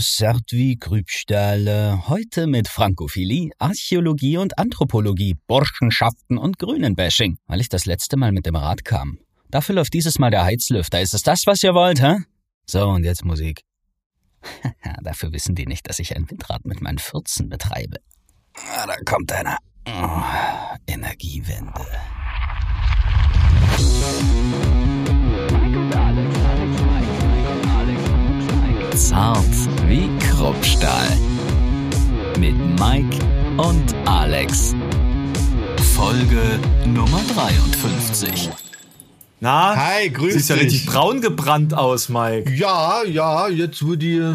Sartwi Grübstahle. Heute mit Frankophilie, Archäologie und Anthropologie, Burschenschaften und Grünenbashing, weil ich das letzte Mal mit dem Rad kam. Dafür läuft dieses Mal der Heizlüfter. Ist es das, was ihr wollt, hä? So, und jetzt Musik. Dafür wissen die nicht, dass ich ein Windrad mit meinen Fürzen betreibe. Ah, da kommt einer. Oh, Energiewende. Zart wie Kruppstahl. Mit Mike und Alex. Folge Nummer 53. Na, Hi, grüß siehst ja dich. richtig braun gebrannt aus, Mike. Ja, ja, jetzt wo die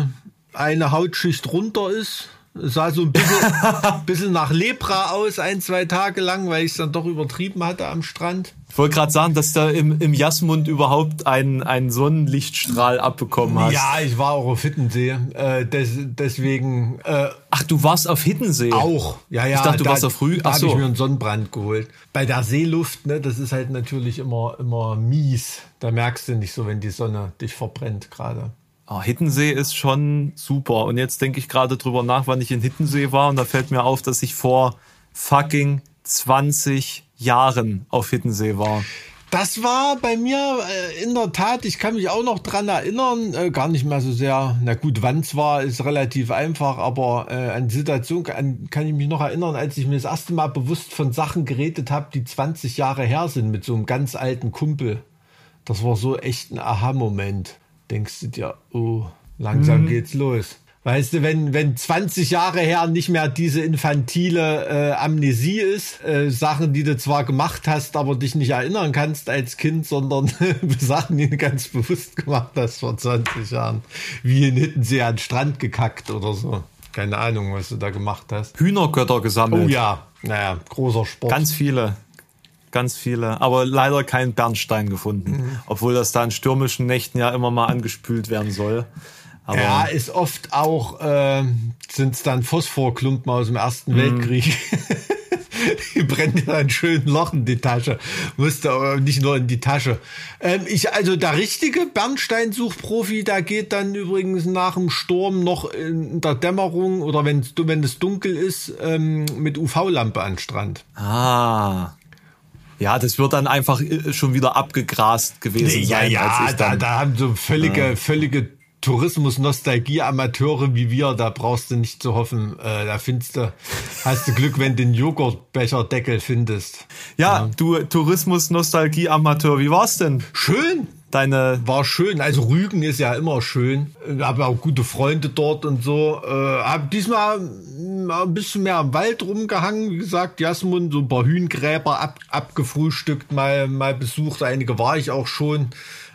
eine Hautschicht runter ist, sah so ein bisschen, bisschen nach Lepra aus, ein, zwei Tage lang, weil ich es dann doch übertrieben hatte am Strand. Ich wollte gerade sagen, dass da im, im Jasmund überhaupt einen, einen Sonnenlichtstrahl abbekommen hast. Ja, ich war auch auf Hittensee, äh, des, deswegen äh, Ach, du warst auf Hiddensee. auch. Ja, ja. Ich dachte, du da, warst auf Rü. Da habe ich mir einen Sonnenbrand geholt. Bei der Seeluft, ne, das ist halt natürlich immer, immer mies. Da merkst du nicht so, wenn die Sonne dich verbrennt gerade. Oh, Hiddensee ist schon super. Und jetzt denke ich gerade drüber nach, wann ich in Hiddensee war. Und da fällt mir auf, dass ich vor fucking 20 Jahren auf Hiddensee war. Das war bei mir äh, in der Tat, ich kann mich auch noch dran erinnern, äh, gar nicht mehr so sehr. Na gut, wann es war, ist relativ einfach, aber äh, an die Situation kann, kann ich mich noch erinnern, als ich mir das erste Mal bewusst von Sachen geredet habe, die 20 Jahre her sind, mit so einem ganz alten Kumpel. Das war so echt ein Aha-Moment. Denkst du dir, oh, langsam geht's los. Weißt du, wenn, wenn 20 Jahre her nicht mehr diese infantile äh, Amnesie ist, äh, Sachen, die du zwar gemacht hast, aber dich nicht erinnern kannst als Kind, sondern Sachen, die du ganz bewusst gemacht hast vor 20 Jahren. Wie in Hittensee an den Strand gekackt oder so. Keine Ahnung, was du da gemacht hast. Hühnergötter gesammelt. Oh ja, naja, großer Sport. Ganz viele. Ganz viele. Aber leider keinen Bernstein gefunden. Mhm. Obwohl das da in stürmischen Nächten ja immer mal angespült werden soll. Aber Ja, ist oft auch, äh, sind es dann Phosphorklumpen aus dem Ersten Mhm. Weltkrieg. die brennen dir dann schön Loch in die Tasche. Musste aber nicht nur in die Tasche. Ähm, ich, also der richtige Bernsteinsuchprofi, der geht dann übrigens nach dem Sturm noch in der Dämmerung oder wenn, wenn es dunkel ist, ähm, mit UV-Lampe an Strand. Ah. Ja, das wird dann einfach äh, schon wieder abgegrast gewesen Ja, sein, ja, als ich da, da haben so völlige, völlige Tourismus-Nostalgie-Amateure wie wir, da brauchst du nicht zu hoffen. Äh, da findest du, hast du Glück, wenn du den Joghurtbecherdeckel findest. ja, du Tourismus-Nostalgie-Amateur, wie war's denn? Schön, Deine. war schön. Also Rügen ist ja immer schön. Ich habe auch gute Freunde dort und so. Äh, habe diesmal ein bisschen mehr im Wald rumgehangen. Wie gesagt, Jasmund, so ein paar Hühngräber ab, abgefrühstückt, mal, mal besucht. Einige war ich auch schon.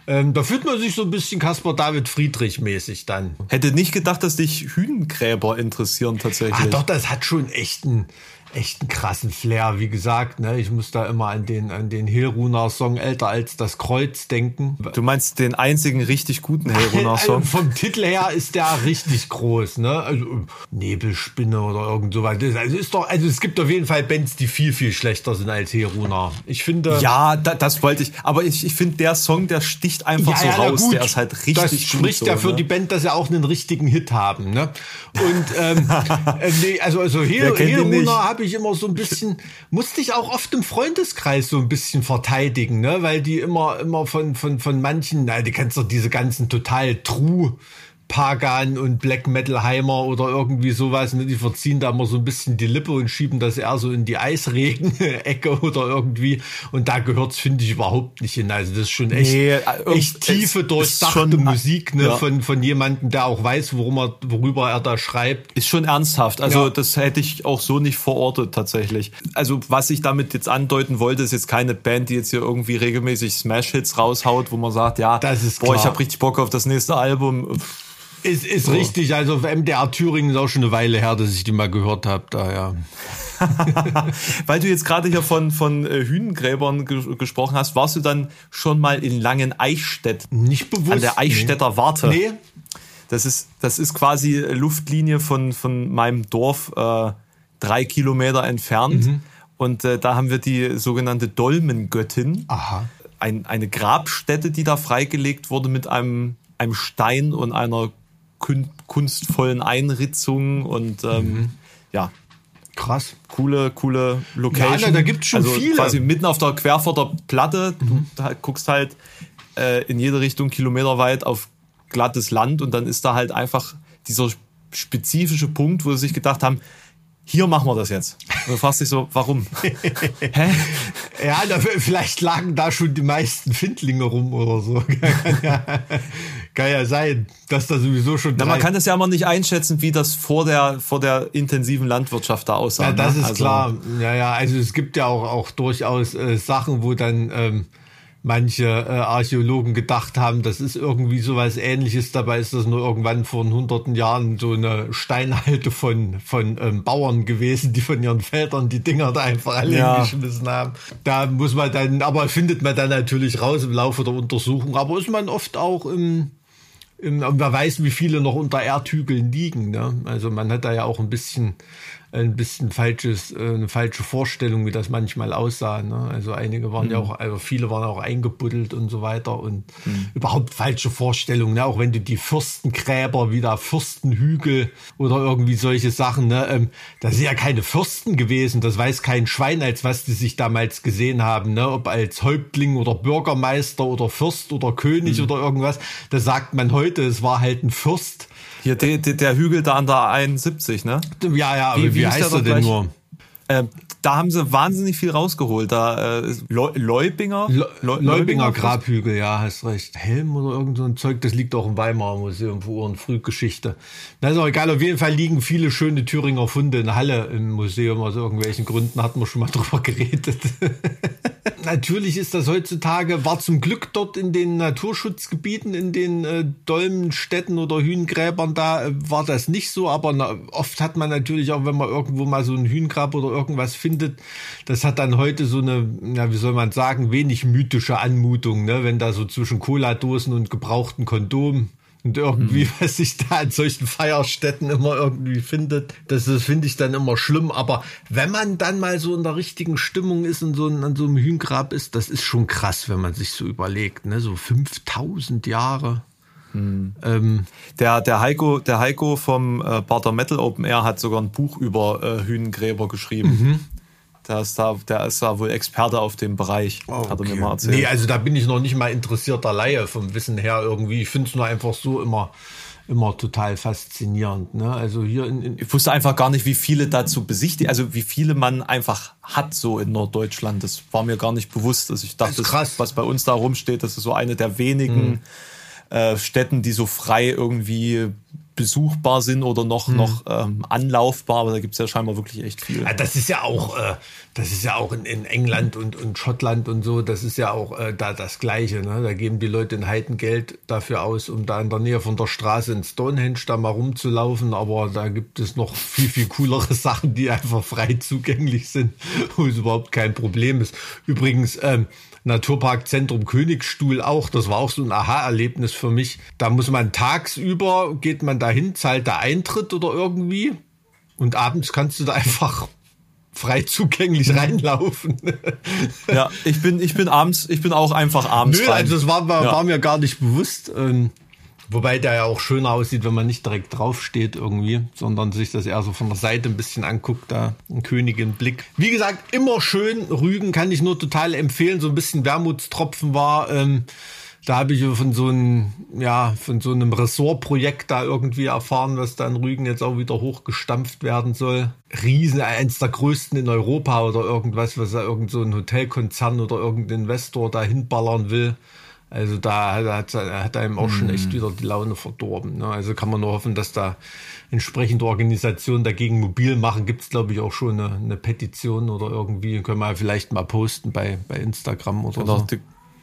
Ähm, da fühlt man sich so ein bisschen Caspar David Friedrich mäßig dann. Hätte nicht gedacht, dass dich Hühnengräber interessieren tatsächlich. Ach doch, das hat schon echt einen, echt einen krassen Flair. Wie gesagt, ne, ich muss da immer an den, an den Hilruner Song Älter als das Kreuz denken. Du meinst den einzigen richtig guten Hellrunner Also Song? vom Titel her ist der richtig groß, ne? Also Nebelspinne oder irgend sowas. Also ist doch, also es gibt auf jeden Fall Bands, die viel, viel schlechter sind als Heruna. Ich finde. Ja, da, das wollte ich. Aber ich, ich finde, der Song, der sticht einfach so na raus. gut. Der ist halt richtig Das spricht so, ja für ne? die Band, dass sie auch einen richtigen Hit haben, ne? Und ähm, äh, nee, also also nicht? Heruna habe ich immer so ein bisschen, musste ich auch oft im Freundeskreis so ein bisschen verteidigen, ne? Weil die immer immer von von von manchen, na, die kennst doch diese ganzen total true Pagan und Black Metal Heimer oder irgendwie sowas, ne? die verziehen da immer so ein bisschen die Lippe und schieben das eher so in die Eisregen-Ecke oder irgendwie. Und da gehört's finde ich, überhaupt nicht hin. Also das ist schon echt, Nee, äh, echt es tiefe, durchdachte schon- Musik ne? ja. von, von jemandem, der auch weiß, worum er, worüber er da schreibt. Ist schon ernsthaft. Also Ja. das hätte ich auch so nicht verortet tatsächlich. Also was ich damit jetzt andeuten wollte, ist jetzt keine Band, die jetzt hier irgendwie regelmäßig Smash-Hits raushaut, wo man sagt, ja, Das ist boah, ich klar. habe richtig Bock auf das nächste Album. Ist, ist richtig, also MDR Thüringen ist auch schon eine Weile her, dass ich die mal gehört habe. Da, ja. Weil du jetzt gerade hier von, von äh, Hühnengräbern ge gesprochen hast, warst du dann schon mal in Langen-Eichstätt? Nicht bewusst. An der Eichstätter Warte. Nee. Das ist, das ist quasi Luftlinie von, von meinem Dorf äh, drei Kilometer entfernt. Mhm. Und äh, da haben wir die sogenannte Dolmengöttin. Aha. Ein, eine Grabstätte, die da freigelegt wurde mit einem, einem Stein und einer kunstvollen Einritzungen und ähm, mhm. ja. Krass. Coole, coole Location. Ja, da gibt es schon also viele. Quasi mitten auf der Querforder Platte. Mhm. Du guckst halt äh, in jede Richtung kilometerweit auf glattes Land und dann ist da halt einfach dieser spezifische Punkt, wo sie sich gedacht haben, hier machen wir das jetzt. Und du fragst dich so, warum? Hä? Ja, da, vielleicht lagen da schon die meisten Findlinge rum oder so. Kann ja, sein, dass da sowieso schon. Na, man kann das ja immer nicht einschätzen, wie das vor der, vor der intensiven Landwirtschaft da aussah. Ja, das ne? ist also, klar. Ja, ja, also es gibt ja auch, auch durchaus äh, Sachen, wo dann ähm, manche äh, Archäologen gedacht haben, das ist irgendwie sowas ähnliches. Dabei ist das nur irgendwann vor hunderten Jahren so eine Steinhalte von, von ähm, Bauern gewesen, die von ihren Vätern die Dinger da einfach alle ja. geschmissen haben. Da muss man dann, aber findet man dann natürlich raus im Laufe der Untersuchung. Aber ist man oft auch im, man weiß, wie viele noch unter Erdhügeln liegen. Ne? Also man hat da ja auch ein bisschen ein bisschen falsches, äh, eine falsche Vorstellung, wie das manchmal aussah. Ne? Also einige waren mhm. ja auch, also viele waren auch eingebuddelt und so weiter und mhm. überhaupt falsche Vorstellungen. Ne? Auch wenn du die Fürstengräber wie da Fürstenhügel oder irgendwie solche Sachen, ne? Ähm, das sind ja keine Fürsten gewesen. Das weiß kein Schwein, als was die sich damals gesehen haben. Ne? Ob als Häuptling oder Bürgermeister oder Fürst oder König mhm. oder irgendwas. Das sagt man heute. Es war halt ein Fürst hier, der, der Hügel da an der 71, ne? Ja, ja, wie, wie, wie heißt er denn nur? Äh, da haben sie wahnsinnig viel rausgeholt. Da äh, Leubinger? Le Leubinger Grabhügel, ja, hast recht. Helm oder irgend so ein Zeug, das liegt auch im Weimarer Museum für Ur- und Frühgeschichte. Das ist auch egal, auf jeden Fall liegen viele schöne Thüringer Funde in Halle im Museum. Aus irgendwelchen Gründen hatten wir schon mal drüber geredet. Natürlich ist das heutzutage, war zum Glück dort in den Naturschutzgebieten, in den äh, Dolmenstädten oder Hühngräbern, da äh, war das nicht so, aber na, oft hat man natürlich auch, wenn man irgendwo mal so ein Hühngrab oder irgendwas findet, das hat dann heute so eine, ja, wie soll man sagen, wenig mythische Anmutung, ne? wenn da so zwischen Cola-Dosen und gebrauchten Kondomen und irgendwie, mhm. was sich da an solchen Feierstätten immer irgendwie findet, das, das finde ich dann immer schlimm. Aber wenn man dann mal so in der richtigen Stimmung ist und so an so einem Hühngrab ist, das ist schon krass, wenn man sich so überlegt, ne? So 5000 Jahre. Mhm. Ähm, der, der, Heiko, der Heiko vom äh, Barter Metal Open Air hat sogar ein Buch über äh, Hühnengräber geschrieben. Der ist, da, der ist da wohl Experte auf dem Bereich, okay. hat er mir mal erzählt. Nee, also da bin ich noch nicht mal interessierter Laie vom Wissen her irgendwie. Ich finde es nur einfach so immer immer total faszinierend. Ne? Also hier in, in ich wusste einfach gar nicht, wie viele dazu besichtigen, also wie viele man einfach hat so in Norddeutschland. Das war mir gar nicht bewusst. Also ich dachte, das, was bei uns da rumsteht, das ist so eine der wenigen mhm. äh, Städten, die so frei irgendwie besuchbar sind oder noch, hm. noch ähm, anlaufbar, aber da gibt es ja scheinbar wirklich echt viel. Ja, das ist ja auch, äh, das ist ja auch in, in England und, und Schottland und so, das ist ja auch äh, da das Gleiche. Ne? Da geben die Leute ein Heidengeld dafür aus, um da in der Nähe von der Straße in Stonehenge da mal rumzulaufen, aber da gibt es noch viel, viel coolere Sachen, die einfach frei zugänglich sind, wo es überhaupt kein Problem ist. Übrigens, ähm, Naturparkzentrum Königsstuhl auch. Das war auch so ein Aha-Erlebnis für mich. Da muss man tagsüber, geht man dahin, zahlt der Eintritt oder irgendwie. Und abends kannst du da einfach frei zugänglich reinlaufen. ja, ich bin, ich bin abends, ich bin auch einfach abends Nö, rein. also das war, war, ja. mir gar nicht bewusst. Ähm, Wobei der ja auch schöner aussieht, wenn man nicht direkt draufsteht irgendwie, sondern sich das eher so von der Seite ein bisschen anguckt, da ein Königin-Blick. Wie gesagt, immer schön. Rügen kann ich nur total empfehlen. So ein bisschen Wermutstropfen war. Ähm, da habe ich von so einem, ja, von so einem Ressortprojekt da irgendwie erfahren, was da in Rügen jetzt auch wieder hochgestampft werden soll. Riesen, eins der größten in Europa oder irgendwas, was da irgend so ein Hotelkonzern oder irgendein Investor da hinballern will. Also da hat, hat einem auch schon echt mhm. wieder die Laune verdorben. Ne? Also kann man nur hoffen, dass da entsprechende Organisationen dagegen mobil machen. Gibt es, glaube ich, auch schon eine, eine, Petition oder irgendwie. Können wir vielleicht mal posten bei, bei Instagram oder genau, so. Die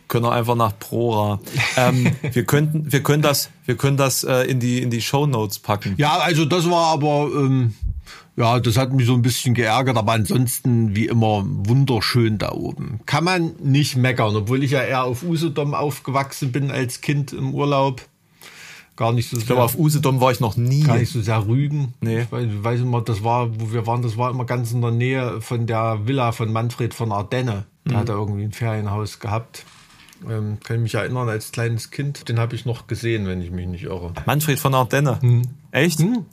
können wir einfach nach Prora. ähm, wir könnten, wir können das, wir können das äh, in die in die Show Notes packen. Ja, also das war aber ähm, ja, das hat mich so ein bisschen geärgert, aber ansonsten wie immer wunderschön da oben. Kann man nicht meckern, obwohl ich ja eher auf Usedom aufgewachsen bin als Kind im Urlaub. Gar nicht so sehr. Ich glaube, auf Usedom war ich noch nie. Gar nicht so sehr Rügen. Nee. Ich weiß, ich weiß immer, das war, wo wir waren, das war immer ganz in der Nähe von der Villa von Manfred von Ardenne. Der mhm. hat da irgendwie ein Ferienhaus gehabt. Ähm, kann ich mich erinnern, als kleines Kind, den habe ich noch gesehen, wenn ich mich nicht irre. Manfred von Ardenne. Hm. Echt? Hm.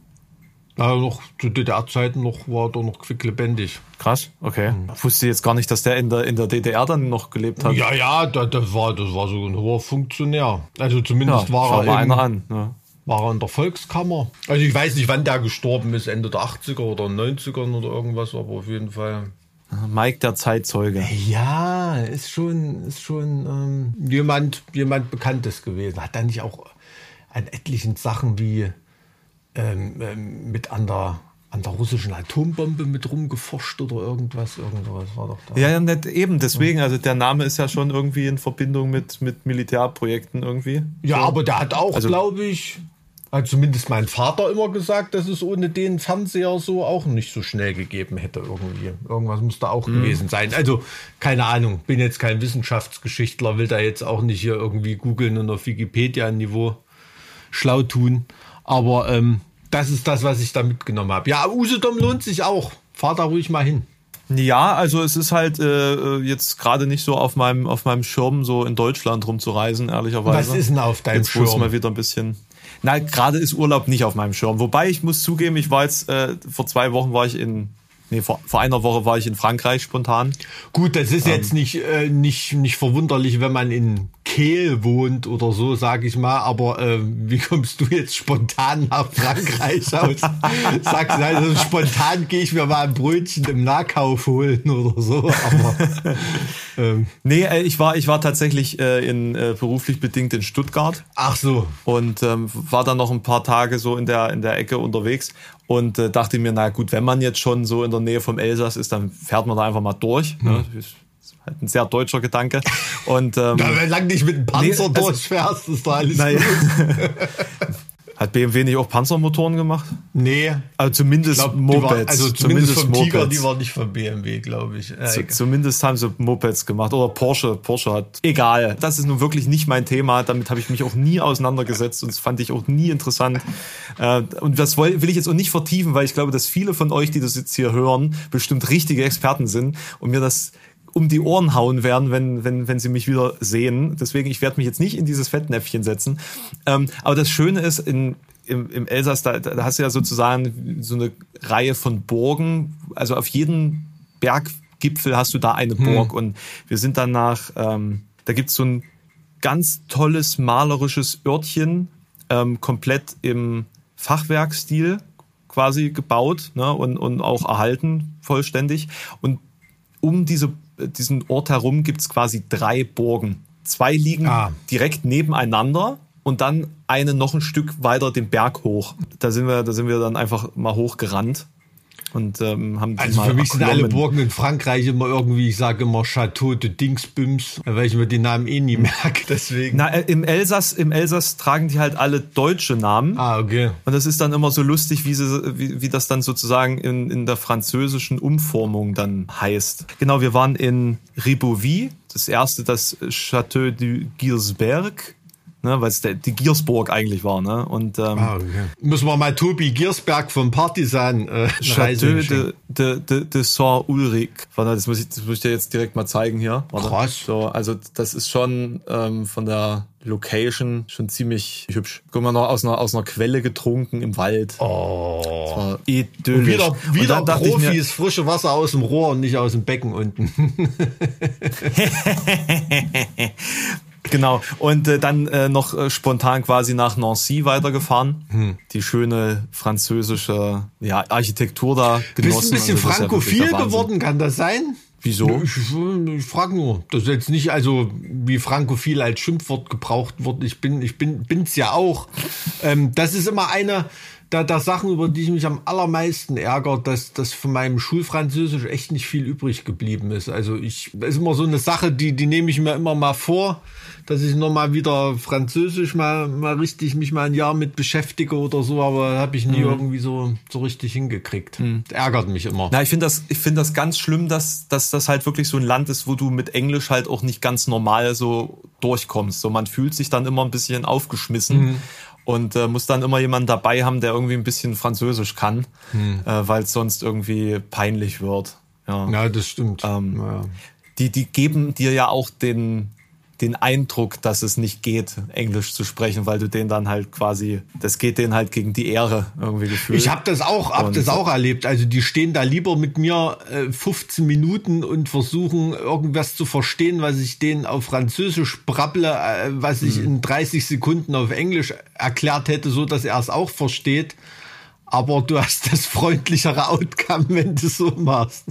Ja, noch zu DDR-Zeiten noch war der noch quicklebendig. Krass, okay. Mhm. Ich wusste jetzt gar nicht, dass der in der, in der DDR dann noch gelebt hat. Ja, ja, das, das war, das war so ein hoher Funktionär. Also zumindest ja, war er. Mal einer an. Ja. War er in der Volkskammer. Also ich weiß nicht, wann der gestorben ist, Ende der 80er oder 90ern oder irgendwas, aber auf jeden Fall. Mike der Zeitzeuge. Ja, ist schon, ist schon ähm, jemand, jemand Bekanntes gewesen. Hat er nicht auch an etlichen Sachen wie ähm, ähm, mit an der, an der russischen Atombombe mit rumgeforscht oder irgendwas. Irgendwas war doch da. Ja, ja, nicht eben. Deswegen, also der Name ist ja schon irgendwie in Verbindung mit, mit Militärprojekten irgendwie. Ja, so. aber der hat auch, also, glaube ich, hat zumindest mein Vater immer gesagt, dass es ohne den Fernseher so auch nicht so schnell gegeben hätte irgendwie. Irgendwas muss da auch mhm. gewesen sein. Also keine Ahnung, bin jetzt kein Wissenschaftsgeschichtler, will da jetzt auch nicht hier irgendwie googeln und auf Wikipedia-Niveau schlau tun. Aber ähm, das ist das, was ich da mitgenommen habe. Ja, Usedom lohnt sich auch. Fahr da ruhig mal hin. Ja, also es ist halt äh, jetzt gerade nicht so auf meinem auf meinem Schirm so in Deutschland rumzureisen, ehrlicherweise. Was ist denn auf deinem jetzt Schirm? Jetzt mal wieder ein bisschen. Na, gerade ist Urlaub nicht auf meinem Schirm. Wobei ich muss zugeben, ich war jetzt äh, vor zwei Wochen war ich in Nee, vor, vor einer Woche war ich in Frankreich spontan. Gut, das ist ähm, jetzt nicht, äh, nicht, nicht verwunderlich, wenn man in Kehl wohnt oder so, sage ich mal. Aber äh, wie kommst du jetzt spontan nach Frankreich aus? Sagst du, also spontan gehe ich mir mal ein Brötchen im Nahkauf holen oder so. Aber, ähm. Nee, äh, ich war, ich war tatsächlich äh, in, äh, beruflich bedingt in Stuttgart. Ach so. Und ähm, war dann noch ein paar Tage so in der, in der Ecke unterwegs und äh, dachte mir, na gut, wenn man jetzt schon so in der Nähe vom Elsass ist, dann fährt man da einfach mal durch. Ne? Hm. Ne? Ist halt ein sehr deutscher Gedanke. Und ähm, ja, wenn lang nicht mit dem Panzer nee, also, durchfährst, ist da alles naja. Hat BMW nicht auch Panzermotoren gemacht? Nee. Also zumindest glaub, Mopeds. War, also zumindest, zumindest vom Mopeds. Tiger, die war nicht von BMW, glaube ich. Ja, zumindest haben sie Mopeds gemacht. Oder Porsche. Porsche hat. Egal. Das ist nun wirklich nicht mein Thema. Damit habe ich mich auch nie auseinandergesetzt und das fand ich auch nie interessant. Äh, und das will ich jetzt auch nicht vertiefen, weil ich glaube, dass viele von euch, die das jetzt hier hören, bestimmt richtige Experten sind und mir das um die Ohren hauen werden, wenn, wenn, wenn sie mich wieder sehen. Deswegen, ich werde mich jetzt nicht in dieses Fettnäpfchen setzen. Ähm, aber das Schöne ist, in, im, im Elsass, da, da hast du ja sozusagen so eine Reihe von Burgen. Also auf jeden Berggipfel hast du da eine hm. Burg. Hm. Und wir sind dann nach, ähm, da gibt's so ein ganz tolles malerisches Örtchen, ähm, komplett im Fachwerkstil quasi gebaut ne, und, und auch erhalten vollständig. Und um diese diesen Ort herum gibt es quasi drei Burgen. Zwei liegen ah. direkt nebeneinander und dann eine noch ein Stück weiter den Berg hoch. Da sind wir, da sind wir dann einfach mal hochgerannt und ähm, haben Also für mich sind alle Burgen in Frankreich immer irgendwie, ich sage immer Chateau de Dingsbüms, weil ich mir die Namen eh nie merke, deswegen. Na, äh, im Elsass, im Elsass tragen die halt alle deutsche Namen. Ah, okay. Und das ist dann immer so lustig, wie, sie, wie, wie das dann sozusagen in, in der französischen Umformung dann heißt. Genau, wir waren in Ribouvy, das erste, das Chateau du Gilsberg ne, weil es die Giersburg eigentlich war. Ne? Und, ähm, ah, okay. Müssen wir mal Tobi Giersberg vom Partisan äh, Chateau de, de, de, de Saint-Ulrich. Das muss, ich, das muss ich dir jetzt direkt mal zeigen hier. Warte. Krass. So, also das ist schon ähm, von der Location schon ziemlich hübsch. Guck mal noch aus einer, aus einer Quelle getrunken im Wald. Oh. Das war idyllisch. wieder wieder Profis, mir, frische Wasser aus dem Rohr und nicht aus dem Becken unten. Genau. Und äh, dann äh, noch äh, spontan quasi nach Nancy weitergefahren. Hm. Die schöne französische ja, Architektur da genossen. Bist ein bisschen also, frankophil ja geworden, kann das sein? Wieso? Ich, ich frage nur. Das ist jetzt nicht, also wie frankophil als Schimpfwort gebraucht wird. Ich bin, ich bin, bin's ja auch. Ähm, das ist immer eine der, der Sachen, über die ich mich am allermeisten ärgere, dass, dass von meinem Schulfranzösisch echt nicht viel übrig geblieben ist. Also ich, das ist immer so eine Sache, die, die nehme ich mir immer mal vor dass ich noch mal wieder Französisch mal, mal richtig mich mal ein Jahr mit beschäftige oder so, aber habe ich nie mhm. irgendwie so, so richtig hingekriegt. Mhm. Das ärgert mich immer. Na, ich finde das, ich finde das ganz schlimm, dass, dass das halt wirklich so ein Land ist, wo du mit Englisch halt auch nicht ganz normal so durchkommst. So, man fühlt sich dann immer ein bisschen aufgeschmissen. Mhm und äh, muss dann immer jemanden dabei haben, der irgendwie ein bisschen Französisch kann, hm. äh, weil es sonst irgendwie peinlich wird. Ja, ja das stimmt. Ähm, ja. Die, die geben dir ja auch den, den Eindruck, dass es nicht geht, Englisch zu sprechen, weil du den dann halt quasi, das geht denen halt gegen die Ehre irgendwie gefühlt. Ich habe das auch, hab das auch erlebt. Also die stehen da lieber mit mir äh, 15 Minuten und versuchen irgendwas zu verstehen, was ich denen auf Französisch brabble, äh, was ich hm. in 30 Sekunden auf Englisch erklärt hätte, so dass er es auch versteht aber du hast das freundlichere Outcome, wenn du so machst.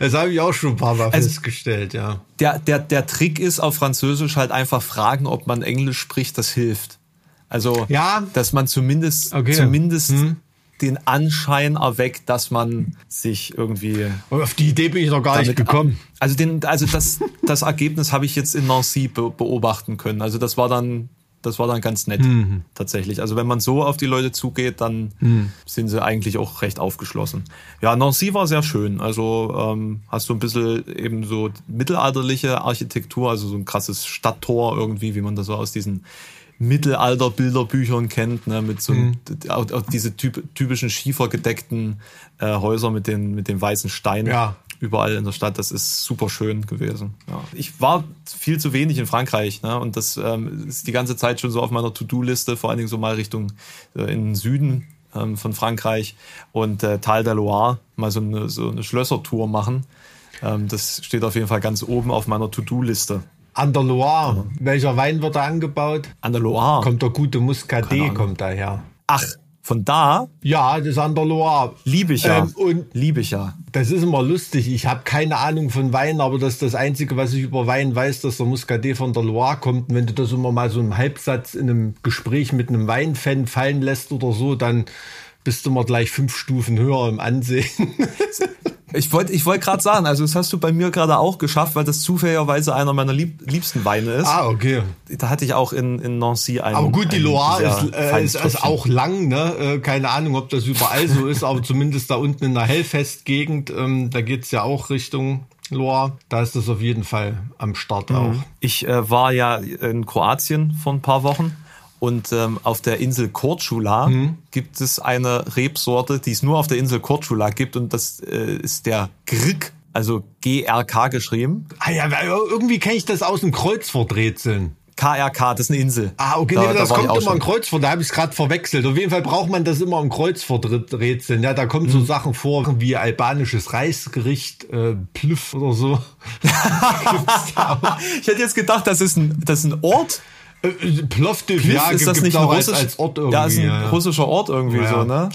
Das habe ich auch schon ein paar Mal also festgestellt, ja. Der, der, der Trick ist auf Französisch halt einfach fragen, ob man Englisch spricht, das hilft. Also, ja. dass man zumindest, okay. zumindest hm. den Anschein erweckt, dass man sich irgendwie. Auf die Idee bin ich noch gar nicht gekommen. Also, den, also das, das Ergebnis habe ich jetzt in Nancy beobachten können. Also, das war dann das war dann ganz nett mhm. tatsächlich. Also wenn man so auf die Leute zugeht, dann mhm. sind sie eigentlich auch recht aufgeschlossen. Ja, Nancy war sehr schön. Also ähm, hast du ein bisschen eben so mittelalterliche Architektur, also so ein krasses Stadttor irgendwie, wie man das so aus diesen Mittelalter-Bilderbüchern kennt, ne, mit so mhm. auch, auch diese typ, typischen schiefergedeckten äh, Häuser mit den mit den weißen Steinen. Ja überall in der Stadt. Das ist super schön gewesen. Ja. Ich war viel zu wenig in Frankreich ne? und das ähm, ist die ganze Zeit schon so auf meiner To-Do-Liste, vor allen Dingen so mal Richtung äh, in den Süden ähm, von Frankreich und äh, Tal der Loire mal so eine, so eine Schlössertour machen. Ähm, das steht auf jeden Fall ganz oben auf meiner To-Do-Liste. An der Loire, ja. welcher Wein wird da angebaut? An der Loire. Kommt der gute Muscadet, kommt daher. Ach, von da. Ja, das ist an der Loire. Liebe ich ja. Ähm, und Liebe ich ja. Das ist immer lustig. Ich habe keine Ahnung von Wein, aber das ist das Einzige, was ich über Wein weiß, dass der Muscadet von der Loire kommt. Und wenn du das immer mal so im Halbsatz in einem Gespräch mit einem Weinfan fallen lässt oder so, dann bist du mal gleich fünf Stufen höher im Ansehen. Ich wollte ich wollte gerade sagen, also das hast du bei mir gerade auch geschafft, weil das zufälligerweise einer meiner lieb, liebsten Weine ist. Ah, okay. Da hatte ich auch in, in Nancy einen. Aber gut, die Loire ist, äh, ist, ist, auch lang, ne? Äh, keine Ahnung, ob das überall so ist, aber zumindest da unten in der Hellfest-Gegend, ähm, da geht's ja auch Richtung Loire. Da ist das auf jeden Fall am Start mhm. auch. Ich äh, war ja in Kroatien vor ein paar Wochen und ähm, auf der Insel Korčula mhm. gibt es eine Rebsorte, die es nur auf der Insel Korčula gibt und das äh, ist der Grk, also GRK geschrieben. Ah ja, irgendwie kenne ich das aus dem Kreuzworträtseln. KRK, das ist eine Insel. Ah, okay, da, nee, das da kommt immer im Kreuzwort, da habe ich es gerade verwechselt. Auf jeden Fall braucht man das immer im Kreuzworträtseln. Ja, da kommen mhm. so Sachen vor wie albanisches Reisgericht, äh, Plüff oder so. ich hätte jetzt gedacht, das ist ein, das ist ein Ort, Plovdiv, ja, ist das nicht ein russisch, als, als Ort irgendwie? Ja, ist ein ja. russischer Ort irgendwie ja. so, ne?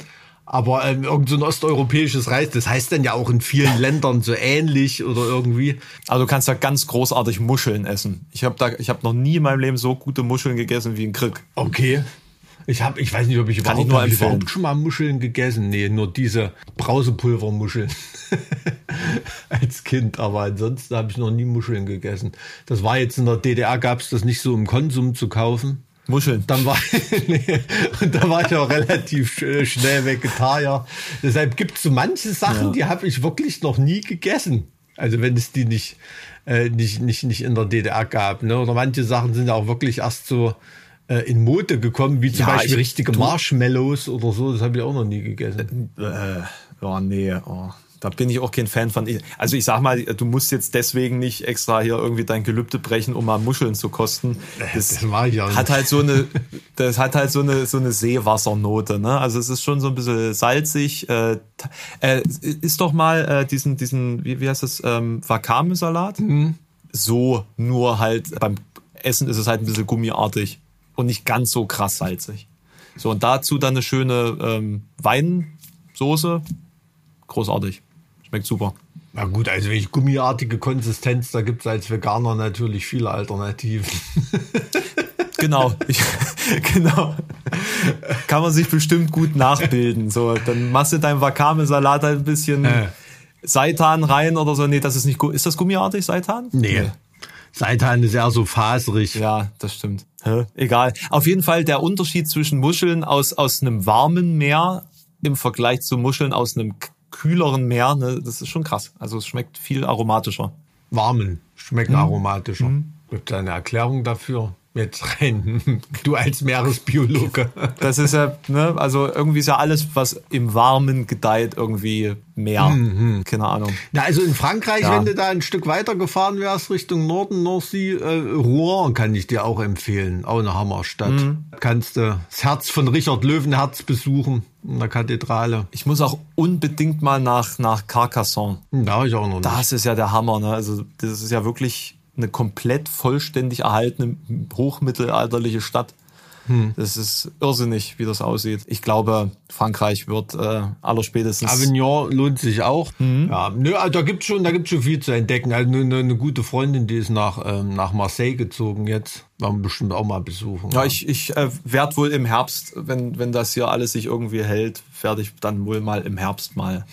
Aber ähm, irgend so ein osteuropäisches Reis, das heißt dann ja auch in vielen Ländern so ähnlich oder irgendwie. Also du kannst da ganz großartig Muscheln essen. Ich habe da, ich habe noch nie in meinem Leben so gute Muscheln gegessen wie in Krieg. Okay. Ich habe, ich weiß nicht, ob ich überhaupt, ich nur überhaupt schon mal Muscheln gegessen. Nee, nur diese Brausepulvermuscheln als Kind. Aber ansonsten habe ich noch nie Muscheln gegessen. Das war jetzt in der DDR, gab es das nicht so im Konsum zu kaufen. Muscheln. Dann war, nee, und da war ich auch relativ schnell Vegetarier. Deshalb gibt es so manche Sachen, ja. die habe ich wirklich noch nie gegessen. Also wenn es die nicht, äh, nicht, nicht, nicht in der DDR gab. Ne? Oder manche Sachen sind auch wirklich erst so äh, in Mode gekommen, wie zum ja, Beispiel ich, richtige Marshmallows oder so. Das habe ich auch noch nie gegessen. Äh, äh oh, nee. Oh. Da bin ich auch kein Fan von. Also ich sag mal, du musst jetzt deswegen nicht extra hier irgendwie dein Gelübde brechen, um mal Muscheln zu kosten. Das, das mache ich auch nicht. hat halt so eine, das hat halt so eine so eine Seewassernote. Ne? Also es ist schon so ein bisschen salzig. Äh, äh, ist doch mal äh, diesen diesen wie, wie heißt das ähm, Wakame-Salat? Mhm. So nur halt beim Essen ist es halt ein bisschen gummiartig und nicht ganz so krass salzig. So, und dazu dann eine schöne ähm, Weinsoße. Großartig. Schmeckt super. Na gut, also wenn ich gummiartige Konsistenz, da gibt es als Veganer natürlich viele Alternativen. genau, ich, genau. Kann man sich bestimmt gut nachbilden. So, dann machst du deinen Wakame-Salat ein bisschen äh. Seitan rein oder so. Nee, das ist nicht gut. Ist das gummiartig, Seitan? Nee. nee. Seitan ist eher so faserig. Ja, das stimmt. Hä? Egal. Auf jeden Fall der Unterschied zwischen Muscheln aus, aus einem warmen Meer im Vergleich zu Muscheln aus einem kühleren Meer, ne, das ist schon krass. Also es schmeckt viel aromatischer. Warmen schmeckt mhm. aromatischer. Mhm. Gibt es eine Erklärung dafür? Jetzt rein, du als Meeresbiologe. Das ist ja, ne, also irgendwie ist ja alles, was im Warmen gedeiht, irgendwie mehr. Mhm. Keine Ahnung. Na, also in Frankreich, ja. wenn du da ein Stück weiter gefahren wärst, Richtung Norden, Nordsee, äh, Rouen kann ich dir auch empfehlen. Auch eine Hammerstadt. Mhm. Kannst du das Herz von Richard Löwenherz besuchen in der Kathedrale. Ich muss auch unbedingt mal nach, nach Carcassonne. Da ich auch noch nicht. Das ist ja der Hammer, ne? Also, das ist ja wirklich eine komplett vollständig erhaltene hochmittelalterliche Stadt. Hm. Das ist irrsinnig, wie das aussieht. Ich glaube, Frankreich wird äh, allerspätestens. Avignon lohnt sich auch. Mhm. Ja, nö, also da gibt's schon, da gibt's schon viel zu entdecken. Also eine, eine gute Freundin, die ist nach ähm, nach Marseille gezogen jetzt. Werden wir bestimmt auch mal besuchen. Ja, ja. ich ich äh, werde wohl im Herbst, wenn wenn das hier alles sich irgendwie hält, werde ich dann wohl mal im Herbst mal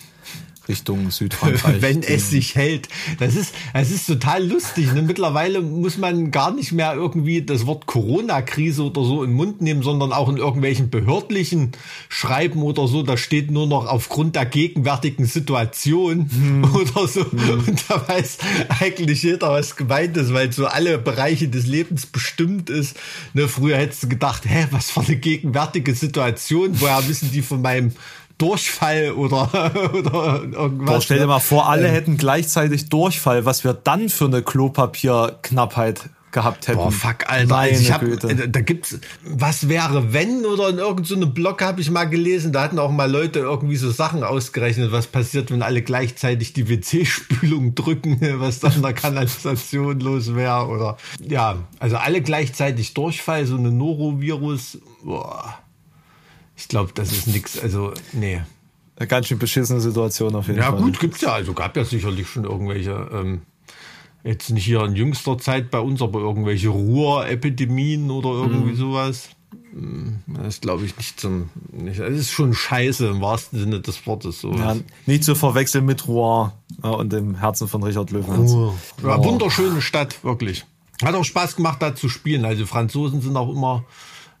Richtung Südfrankreich. Wenn es sich hält. Das ist, es ist total lustig. Ne? Mittlerweile muss man gar nicht mehr irgendwie das Wort Corona-Krise oder so in den Mund nehmen, sondern auch in irgendwelchen behördlichen Schreiben oder so. Da steht nur noch aufgrund der gegenwärtigen Situation hm. oder so. Hm. Und da weiß eigentlich jeder, was gemeint ist, weil so alle Bereiche des Lebens bestimmt ist. Ne? Früher hättest du gedacht, hä, was für eine gegenwärtige Situation? Woher wissen die von meinem Durchfall oder, oder irgendwas. Boah, stell dir mal vor, alle ähm, hätten gleichzeitig Durchfall, was wir dann für eine Klopapierknappheit gehabt hätten. Boah, fuck, Alter. Also ich hab, äh, da gibt's, was wäre wenn oder in irgendeinem so Blog habe ich mal gelesen, da hatten auch mal Leute irgendwie so Sachen ausgerechnet, was passiert, wenn alle gleichzeitig die WC-Spülung drücken, was dann in der Kanalisation los wäre oder, ja, also alle gleichzeitig Durchfall, so eine Norovirus, boah. Ich glaube, das ist nichts, also, nee. Eine ganz schön beschissene Situation auf jeden ja, Fall. Ja, gut, gibt's ja. Also gab ja sicherlich schon irgendwelche, ähm, jetzt nicht hier in jüngster Zeit bei uns, aber irgendwelche Ruhrepidemien oder irgendwie mhm. sowas. Hm, das ist, glaube ich, nicht zum. Nicht, es ist schon scheiße im wahrsten Sinne des Wortes. Ja, nicht zu verwechseln mit Rouen und dem Herzen von Richard Löwen. Oh. Ja, wunderschöne Stadt, wirklich. Hat auch Spaß gemacht, da zu spielen. Also Franzosen sind auch immer.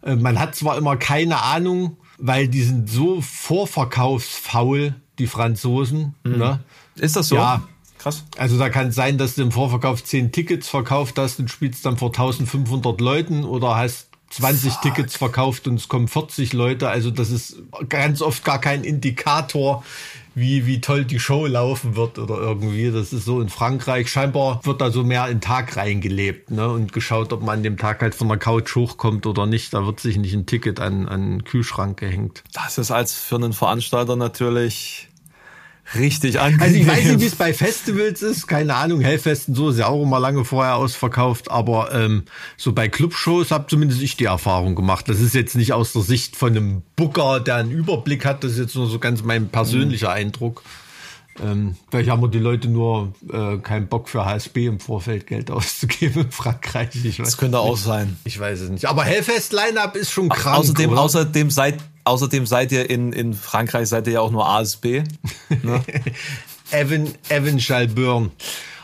Äh, man hat zwar immer keine Ahnung, weil die sind so vorverkaufsfaul, die Franzosen. Mhm. Ne? Ist das so? Ja. Krass. Also da kann es sein, dass du im Vorverkauf 10 Tickets verkauft hast und spielst dann vor 1500 Leuten oder hast 20 Fuck. Tickets verkauft und es kommen 40 Leute. Also das ist ganz oft gar kein Indikator, wie, wie toll die Show laufen wird oder irgendwie. Das ist so in Frankreich. Scheinbar wird da so mehr in Tag reingelebt ne? und geschaut, ob man an dem Tag halt von der Couch hochkommt oder nicht. Da wird sich nicht ein Ticket an, an den Kühlschrank gehängt. Das ist als für einen Veranstalter natürlich richtig angenehm. Also ich weiß nicht, wie es bei Festivals ist, keine Ahnung, Hellfesten so ist ja auch immer lange vorher ausverkauft, aber ähm, so bei Clubshows habe zumindest ich die Erfahrung gemacht. Das ist jetzt nicht aus der Sicht von einem Booker, der einen Überblick hat, das ist jetzt nur so ganz mein persönlicher mhm. Eindruck. Ähm, vielleicht haben wir die Leute nur äh, keinen Bock für HSB im Vorfeld Geld auszugeben in Frankreich. Ich weiß das könnte nicht. auch sein. Ich weiß es nicht. Aber Hellfest Line-Up ist schon krank. Außerdem, oder? außerdem seid Außerdem seid ihr in, in Frankreich seid ihr ja auch nur ASB. Ne? Evan, Evan Schalburn.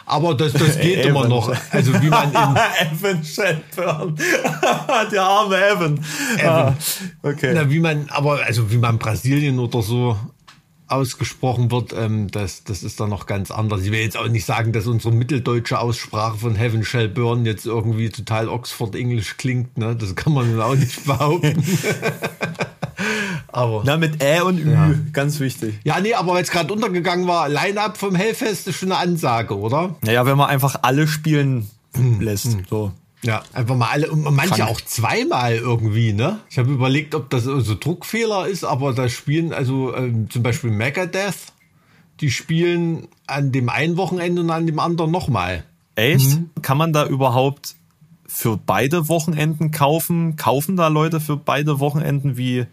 Aber das, das geht Evan. immer noch. Also wie man in Evan Shelburne. Der arme Evan. Evan. Ah, okay. Na, wie man, aber also wie man Brasilien oder so ausgesprochen wird, ähm, das, das ist dann noch ganz anders. Ich will jetzt auch nicht sagen, dass unsere mitteldeutsche Aussprache von Heaven Shall Burn jetzt irgendwie total Oxford English klingt. Ne? Das kann man auch nicht behaupten. aber. Na, mit Ä und Ü, ja. ganz wichtig. Ja, nee, aber weil es gerade untergegangen war, Line-Up vom Hellfest ist schon eine Ansage, oder? Naja, wenn man einfach alle spielen hm. lässt. Hm. So. Ja, einfach mal alle und manche Krank. auch zweimal irgendwie, ne? Ich habe überlegt, ob das so also Druckfehler ist, aber da spielen also ähm, zum Beispiel Megadeth, die spielen an dem einen Wochenende und an dem anderen nochmal. Echt? Mhm. Kann man da überhaupt für beide Wochenenden kaufen? Kaufen da Leute für beide Wochenenden wie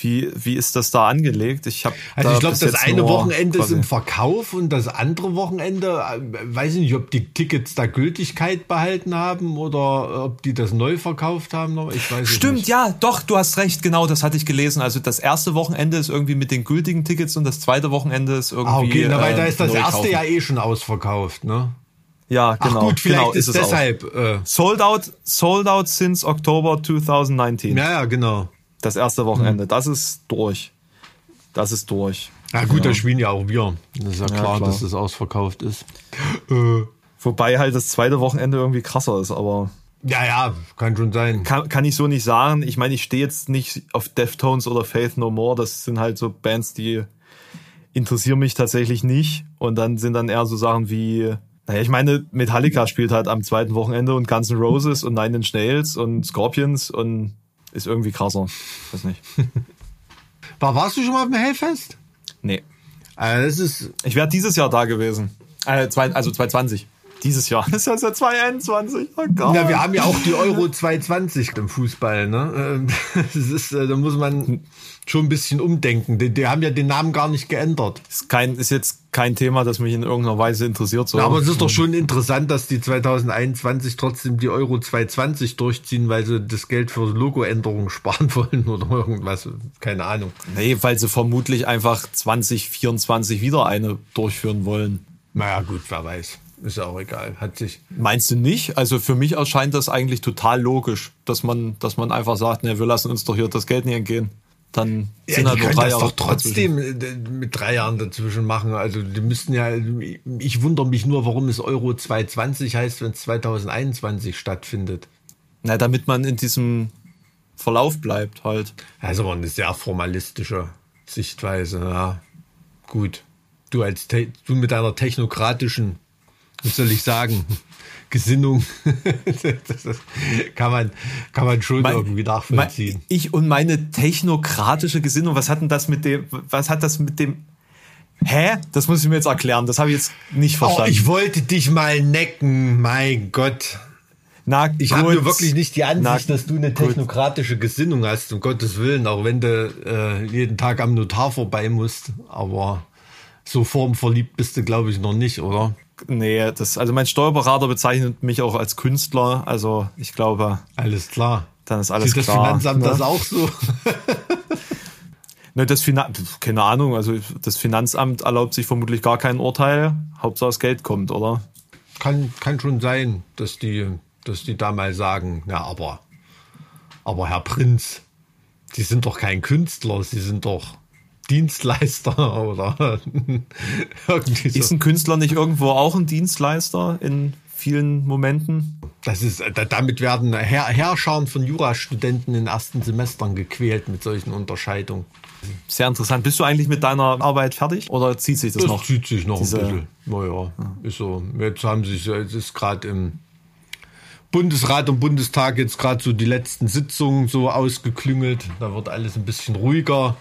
wie, wie ist das da angelegt? Ich habe also ich glaube, das eine Wochenende ist im Verkauf und das andere Wochenende, äh, weiß ich nicht, ob die Tickets da Gültigkeit behalten haben oder ob die das neu verkauft haben. Ich weiß Stimmt, nicht. ja, doch, du hast recht, genau, das hatte ich gelesen. Also das erste Wochenende ist irgendwie mit den gültigen Tickets und das zweite Wochenende ist irgendwie. Ah, okay, na, weil da ist das erste kaufen. ja eh schon ausverkauft, ne? Ja, genau. Ach gut, vielleicht genau, ist, ist deshalb. Äh, sold out, sold out since October 2019. Ja, ja, genau. Das erste Wochenende, mhm. das ist durch. Das ist durch. Ja gut, ja. da spielen ja auch wir. Das ist ja, ja klar, klar, dass das ausverkauft ist. Äh. Wobei halt das zweite Wochenende irgendwie krasser ist, aber Ja, ja, kann schon sein. Kann, kann ich so nicht sagen. Ich meine, ich stehe jetzt nicht auf Deftones oder Faith No More. Das sind halt so Bands, die interessieren mich tatsächlich nicht. Und dann sind dann eher so Sachen wie, naja, ich meine, Metallica spielt halt am zweiten Wochenende und Guns N' Roses und Nine Inch Nails und Scorpions und ist irgendwie krasser. Weiß nicht. War, warst du schon mal auf dem Hellfest? Nee. Also das ist ich wäre dieses Jahr da gewesen. Äh, zwei, also 2020. Dieses Jahr. Das ist ja 2021. Oh Gott. Ja, wir haben ja auch die Euro 220 im Fußball. Ne? Ähm, das ist, äh, da muss man schon ein bisschen umdenken. Die, die, haben ja den Namen gar nicht geändert. Ist, kein, ist jetzt kein Thema, das mich in irgendeiner Weise interessiert. So. Ja, aber es ist doch schon interessant, dass die 2021 trotzdem die Euro 220 durchziehen, weil sie das Geld für Logoänderungen sparen wollen oder irgendwas. Keine Ahnung. Nee, weil sie vermutlich einfach 2024 wieder eine durchführen wollen. Naja, gut, wer weiß. Ist ja auch egal. Hat sich. Meinst du nicht? Also für mich erscheint das eigentlich total logisch, dass man, dass man einfach sagt, ne, wir lassen uns doch hier das Geld nicht entgehen dann ja, sind halt nur drei Jahre. doch trotzdem dazwischen. mit drei Jahren dazwischen machen. Also die müssten ja, ich wundere mich nur, warum es Euro 220 heißt, wenn es 2021 stattfindet. Na, damit man in diesem Verlauf bleibt halt. Also aber eine sehr formalistische Sichtweise, ja. Gut. Du als du mit deiner technokratischen, was soll ich sagen, Gesinnung. das kann man, kann man schon mein, irgendwie nachvollziehen. Mein, ich und meine technokratische Gesinnung, was hat denn das mit dem, was hat das mit dem, Hä? Das muss ich mir jetzt erklären. Das habe ich jetzt nicht oh, verstanden. Oh, ich wollte dich mal necken. Mein Gott. Na, ich habe nur wirklich nicht die Ansicht, Na, dass du eine technokratische gut. Gesinnung hast, um Gottes Willen, auch wenn du äh, jeden Tag am Notar vorbei musst. Aber so formverliebt bist du, glaube ich, noch nicht, oder? Nee, das, also mein Steuerberater bezeichnet mich auch als Künstler. Also ich glaube. Alles klar. Dann ist alles Sieht klar. das Finanzamt ne? das auch so? ne, das Finan keine Ahnung. Also das Finanzamt erlaubt sich vermutlich gar kein Urteil. Hauptsache das Geld kommt, oder? Kann, kann schon sein, dass die, dass die da mal sagen, ja, aber, aber Herr Prinz, Sie sind doch kein Künstler, Sie sind doch Dienstleister oder irgendwie so. Ist ein Künstler nicht irgendwo auch ein Dienstleister in vielen Momenten? Das ist, damit werden Herr, Herrscher von Jurastudenten in ersten Semestern gequält mit solchen Unterscheidungen. Sehr interessant. Bist du eigentlich mit deiner Arbeit fertig oder zieht sich das, das noch? Das zieht sich noch Diese, ein bisschen. Naja, ja. ist so. Jetzt haben sich, es ist gerade im Bundesrat und Bundestag jetzt gerade so die letzten Sitzungen so ausgeklüngelt. Da wird alles ein bisschen ruhiger.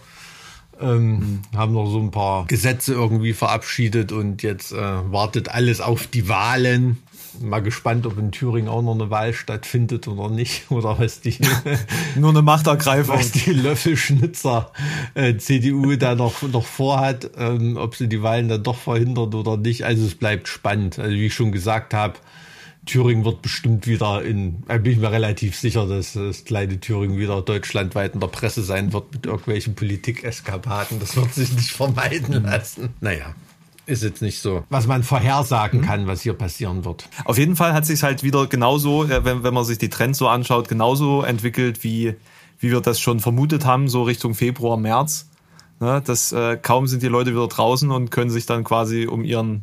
Ähm, mhm. Haben noch so ein paar Gesetze irgendwie verabschiedet und jetzt äh, wartet alles auf die Wahlen. Mal gespannt, ob in Thüringen auch noch eine Wahl stattfindet oder nicht. Oder was die. Nur eine Machtergreifung. Was die Löffelschnitzer äh, CDU da noch, noch vorhat, ähm, ob sie die Wahlen dann doch verhindert oder nicht. Also es bleibt spannend. Also wie ich schon gesagt habe, Thüringen wird bestimmt wieder in, bin ich mir relativ sicher, dass das kleine Thüringen wieder deutschlandweit in der Presse sein wird mit irgendwelchen Politik-Eskapaden. Das wird sich nicht vermeiden lassen. Naja. Ist jetzt nicht so, was man vorhersagen kann, was hier passieren wird. Auf jeden Fall hat sich halt wieder genauso, äh, wenn, wenn man sich die Trends so anschaut, genauso entwickelt, wie, wie wir das schon vermutet haben, so Richtung Februar, März. Ne, das, äh, kaum sind die Leute wieder draußen und können sich dann quasi um ihren,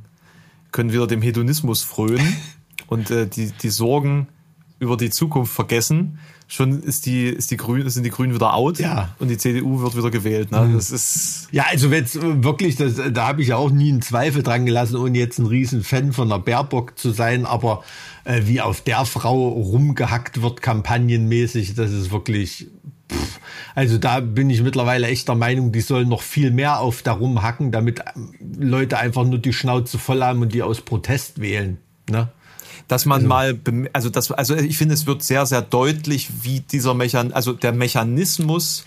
können wieder dem Hedonismus frönen. und äh, die, die Sorgen über die Zukunft vergessen, schon ist die, ist die Grün, sind die Grünen wieder out ja. und die CDU wird wieder gewählt. Ne? Mhm. Das ist ja, also jetzt wirklich, das, da habe ich ja auch nie einen Zweifel dran gelassen, ohne jetzt ein riesen Fan von der Baerbock zu sein, aber äh, wie auf der Frau rumgehackt wird, kampagnenmäßig, das ist wirklich. Also da bin ich mittlerweile echt der Meinung, die sollen noch viel mehr auf da rumhacken, damit Leute einfach nur die Schnauze voll haben und die aus Protest wählen. Ne? Dass man also. mal, also das, also ich finde, es wird sehr, sehr deutlich, wie dieser Mechan, also der Mechanismus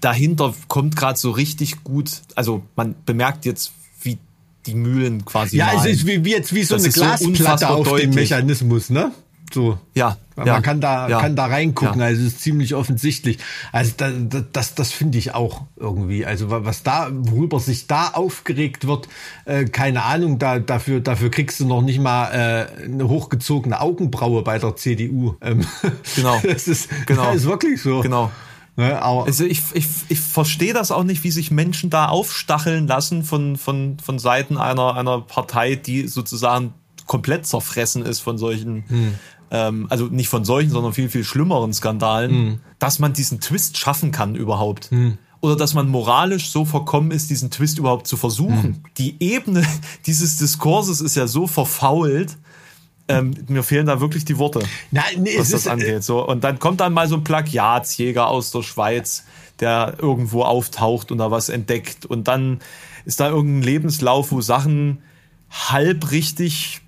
dahinter kommt gerade so richtig gut. Also man bemerkt jetzt, wie die Mühlen quasi. Ja, malen. es ist wie, wie jetzt wie so das eine Glasplatte so auf dem Mechanismus, ne? So. Ja. Man ja, kann da, ja, kann da reingucken, ja. also es ist ziemlich offensichtlich. Also da, da, das, das finde ich auch irgendwie. Also was da, worüber sich da aufgeregt wird, äh, keine Ahnung, da, dafür, dafür kriegst du noch nicht mal äh, eine hochgezogene Augenbraue bei der CDU. Ähm, genau. Das ist, genau. das ist wirklich so. Genau. Ne, aber also ich, ich, ich verstehe das auch nicht, wie sich Menschen da aufstacheln lassen von, von, von Seiten einer, einer Partei, die sozusagen komplett zerfressen ist von solchen hm ähm, also nicht von solchen, sondern viel, viel schlimmeren Skandalen, mhm. dass man diesen Twist schaffen kann überhaupt. Mhm. Oder dass man moralisch so verkommen ist, diesen Twist überhaupt zu versuchen. Mhm. Die Ebene dieses Diskurses ist ja so verfault, ähm, mir fehlen da wirklich die Worte, Nein, nee, was das ist, äh, angeht. So, und dann kommt dann mal so ein Plagiatsjäger aus der Schweiz, der irgendwo auftaucht und da was entdeckt. Und dann ist da irgendein Lebenslauf, wo Sachen halb richtig,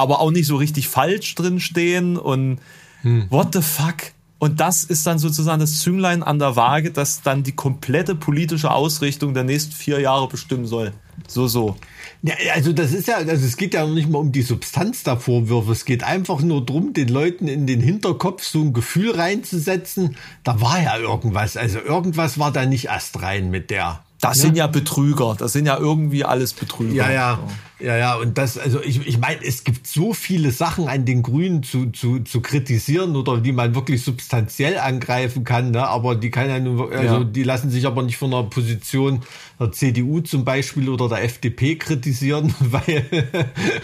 aber auch nicht so richtig falsch drin stehen. Und hm. what the fuck? Und das ist dann sozusagen das Zünglein an der Waage, das dann die komplette politische Ausrichtung der nächsten vier Jahre bestimmen soll. So, so. Ja, also das ist ja, also es geht ja noch nicht mal um die Substanz der Vorwürfe. Es geht einfach nur darum, den Leuten in den Hinterkopf so ein Gefühl reinzusetzen. Da war ja irgendwas. Also irgendwas war da nicht erst rein mit der. Das ja? sind ja Betrüger. Das sind ja irgendwie alles Betrüger. Ja, ja. Ja, ja, und das, also ich, ich meine, es gibt so viele Sachen an den Grünen zu, zu, zu kritisieren oder die man wirklich substanziell angreifen kann, ne? aber die kann ja nur, also ja. die lassen sich aber nicht von einer Position der CDU zum Beispiel oder der FDP kritisieren, weil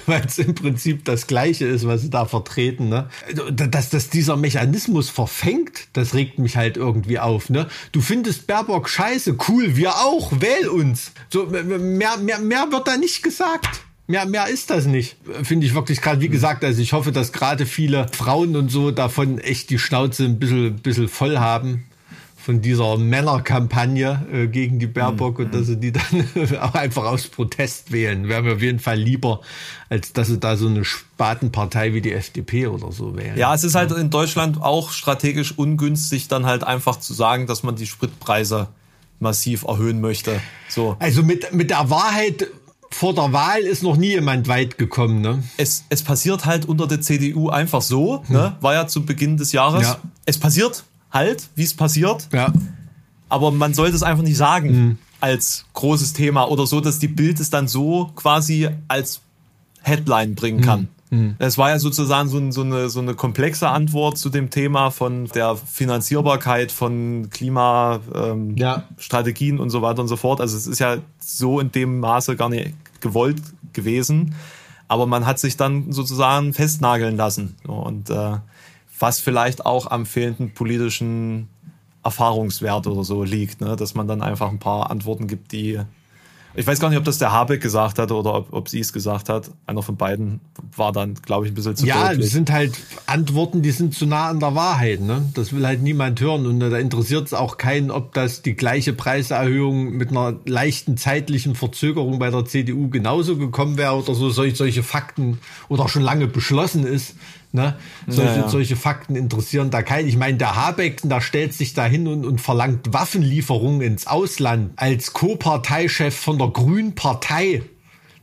weil es im Prinzip das Gleiche ist, was sie da vertreten. Ne? Also, dass, dass dieser Mechanismus verfängt, das regt mich halt irgendwie auf. Ne? Du findest Baerbock scheiße, cool, wir auch, wähl uns. So, mehr, mehr, mehr wird da nicht gesagt. Mehr, mehr ist das nicht. Finde ich wirklich gerade, wie gesagt, also ich hoffe, dass gerade viele Frauen und so davon echt die Schnauze ein bisschen, bisschen voll haben von dieser Männerkampagne äh, gegen die Baerbock mhm. und dass sie die dann auch einfach aus Protest wählen. Wäre mir auf jeden Fall lieber, als dass sie da so eine Spatenpartei wie die FDP oder so wählen. Ja, es ist halt in Deutschland auch strategisch ungünstig, dann halt einfach zu sagen, dass man die Spritpreise massiv erhöhen möchte. So. Also mit, mit der Wahrheit vor der Wahl ist noch nie jemand weit gekommen. Ne? Es, es passiert halt unter der CDU einfach so, hm. ne? war ja zu Beginn des Jahres. Ja. Es passiert halt, wie es passiert. Ja. Aber man sollte es einfach nicht sagen hm. als großes Thema oder so, dass die Bild es dann so quasi als Headline bringen kann. Hm. hm. Es war ja sozusagen so, so, eine, so eine komplexe Antwort zu dem Thema von der Finanzierbarkeit von Klimastrategien ähm, ja. und so weiter und so fort. Also es ist ja so in dem Maße gar nicht gewollt gewesen. Aber man hat sich dann sozusagen festnageln lassen. Und äh, was vielleicht auch am fehlenden politischen Erfahrungswert oder so liegt, ne? dass man dann einfach ein paar Antworten gibt, die ich weiß gar nicht, ob das der Habeck gesagt hat oder ob, ob sie es gesagt hat. Einer von beiden war dann, glaube ich, ein bisschen zu Ja, das sind halt Antworten, die sind zu nah an der Wahrheit. Ne? Das will halt niemand hören. Und da interessiert es auch keinen, ob das die gleiche Preiserhöhung mit einer leichten zeitlichen Verzögerung bei der CDU genauso gekommen wäre oder so solche, solche Fakten oder schon lange beschlossen ist. Ne? Solche, ja, ja. solche Fakten interessieren da keinen. Ich meine, der Habeck, da stellt sich da hin und, und verlangt Waffenlieferungen ins Ausland als Co-Parteichef von der Grünen Partei.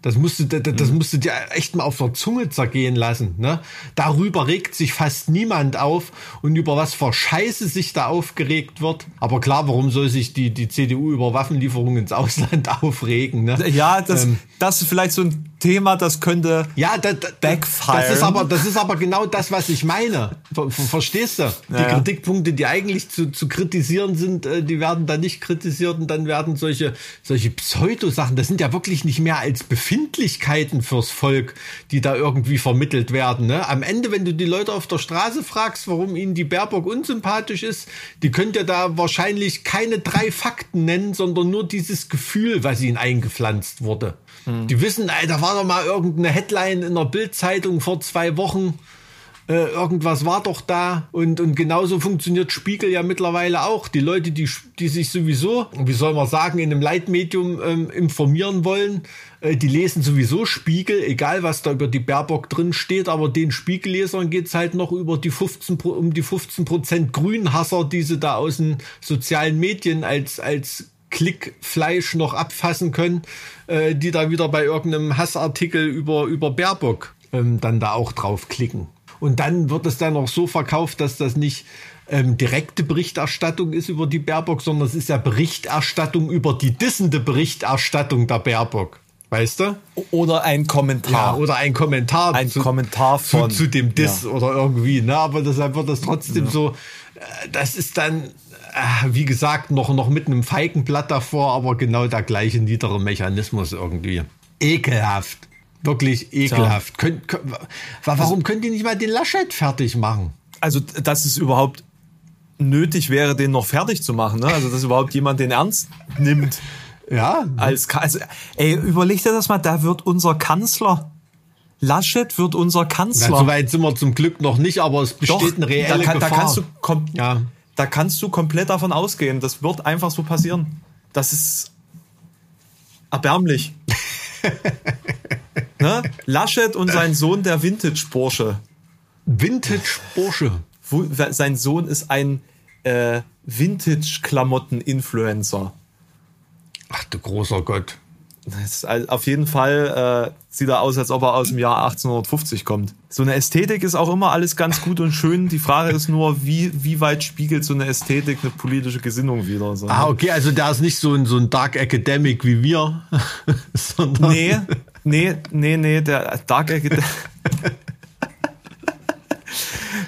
Das musst du, das, das mhm. musst du dir echt mal auf der Zunge zergehen lassen. Ne? Darüber regt sich fast niemand auf und über was für Scheiße sich da aufgeregt wird. Aber klar, warum soll sich die, die CDU über Waffenlieferungen ins Ausland aufregen? Ne? Ja, das, ähm, das ist vielleicht so ein Thema, das könnte ja, da, da, backfire. Das ist, aber, das ist aber genau das, was ich meine. Ver, verstehst du? Die ja, Kritikpunkte, die eigentlich zu, zu kritisieren sind, äh, die werden dann nicht kritisiert und dann werden solche, solche Pseudo-Sachen, das sind ja wirklich nicht mehr als Befindlichkeiten fürs Volk, die da irgendwie vermittelt werden. Ne? Am Ende, wenn du die Leute auf der Straße fragst, warum ihnen die Baerbock unsympathisch ist, die könnt ja da wahrscheinlich keine drei Fakten nennen, sondern nur dieses Gefühl, was ihnen eingepflanzt wurde. Hm. Die wissen, ey, da war doch mal irgendeine Headline in der Bildzeitung vor zwei Wochen. Äh, irgendwas war doch da und, und genauso funktioniert Spiegel ja mittlerweile auch. Die Leute, die, die sich sowieso, wie soll man sagen, in einem Leitmedium ähm, informieren wollen, äh, die lesen sowieso Spiegel, egal was da über die Baerbock drin steht, aber den Spiegellesern geht's halt noch über die 15, um die 15 Prozent Grünhasser, die sie da aus den sozialen Medien als, als Klickfleisch noch abfassen können, äh, die da wieder bei irgendeinem Hassartikel über, über Baerbock ähm, dann da auch draufklicken. Und dann wird es dann auch so verkauft, dass das nicht ähm, direkte Berichterstattung ist über die Baerbock, sondern es ist ja Berichterstattung über die dissende Berichterstattung der Baerbock. Weißt du? Oder ein Kommentar. Ja, oder ein Kommentar. Ein zu, Kommentar von. Zu, zu dem Diss ja. oder irgendwie. Ne? Aber deshalb wird das trotzdem ja. so. Äh, das ist dann wie gesagt, noch, noch mit einem Feigenblatt davor, aber genau der gleiche niedere Mechanismus irgendwie. Ekelhaft. Wirklich ekelhaft. Könnt, könnt, warum also, könnt ihr nicht mal den Laschet fertig machen? Also, dass es überhaupt nötig wäre, den noch fertig zu machen. Ne? Also, dass überhaupt jemand den ernst nimmt. Ja. Als, also, ey, überleg dir das mal, da wird unser Kanzler. Laschet wird unser Kanzler. Na, so weit sind wir zum Glück noch nicht, aber es besteht Doch, eine reelle da kann, Gefahr. Da kannst, du ja. Da kannst du komplett davon ausgehen. Das wird einfach so passieren. Das ist erbärmlich. ne? Laschet und sein Sohn, der Vintage-Bursche. Vintage-Bursche. Sein Sohn ist ein äh, Vintage-Klamotten-Influencer. Ach du großer Gott. Auf jeden Fall äh, sieht er aus, als ob er aus dem Jahr 1850 kommt. So eine Ästhetik ist auch immer alles ganz gut und schön. Die Frage ist nur, wie, wie weit spiegelt so eine Ästhetik eine politische Gesinnung wieder? So, ah, okay, also da ist nicht so ein, so ein Dark Academic wie wir, sondern... Nee, nee, nee, nee, der Dark Academic...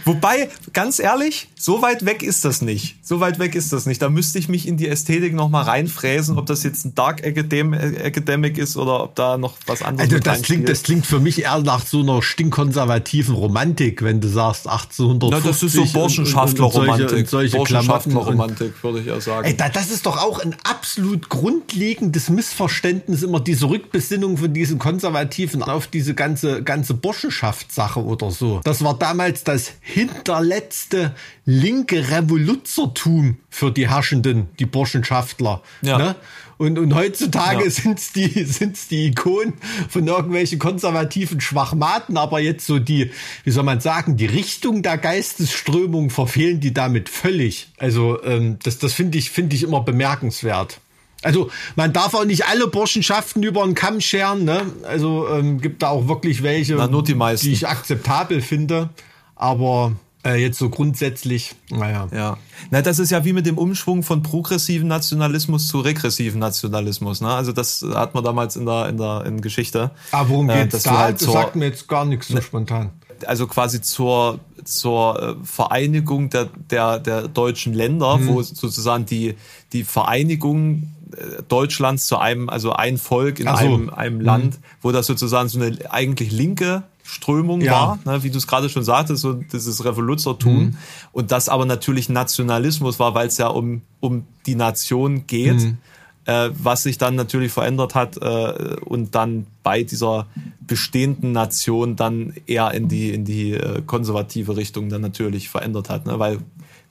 Wobei, ganz ehrlich, so weit weg ist das nicht. So weit weg ist das nicht. Da müsste ich mich in die Ästhetik nochmal reinfräsen, ob das jetzt ein Dark Academic ist oder ob da noch was anderes Also das klingt, das klingt für mich eher nach so einer stinkkonservativen Romantik, wenn du sagst 1850. Na, das ist so Burschenschaftler-Romantik. Burschenschaftler-Romantik, würde ich ja sagen. Ey, das ist doch auch ein absolut grundlegendes Missverständnis, immer diese Rückbesinnung von diesen Konservativen auf diese ganze, ganze Burschenschaftssache oder so. Das war damals das hinterletzte linke Revoluzertum für die Herrschenden, die Burschenschaftler. Ja. Ne? Und, und heutzutage ja. sind's die, sind's die Ikonen von irgendwelchen konservativen Schwachmaten, aber jetzt so die, wie soll man sagen, die Richtung der Geistesströmung verfehlen die damit völlig. Also ähm, das, das finde ich, finde ich immer bemerkenswert. Also man darf auch nicht alle Burschenschaften über einen Kamm scheren. Ne? Also ähm, gibt da auch wirklich welche, Na, die, die ich akzeptabel finde. Aber äh, jetzt so grundsätzlich, naja. Ja. Na, das ist ja wie mit dem Umschwung von progressiven Nationalismus zu regressiven Nationalismus. Ne? Also das hat man damals in der, in der in Geschichte. Aber worum äh, geht's da? Halt das sagt mir jetzt gar nichts so ne, spontan. Also quasi zur, zur äh, Vereinigung der, der, der deutschen Länder, mhm. wo sozusagen die, die Vereinigung äh, Deutschlands zu einem, also ein Volk in so. einem, einem Land, mhm. wo das sozusagen so eine eigentlich linke Strömung ja. war, ne, wie du es gerade schon sagtest, so dieses Revoluzertum. Mhm. Und das aber natürlich Nationalismus war, weil es ja um, um die Nation geht, mhm. äh, was sich dann natürlich verändert hat äh, und dann bei dieser bestehenden Nation dann eher in die, in die äh, konservative Richtung dann natürlich verändert hat. Ne? Weil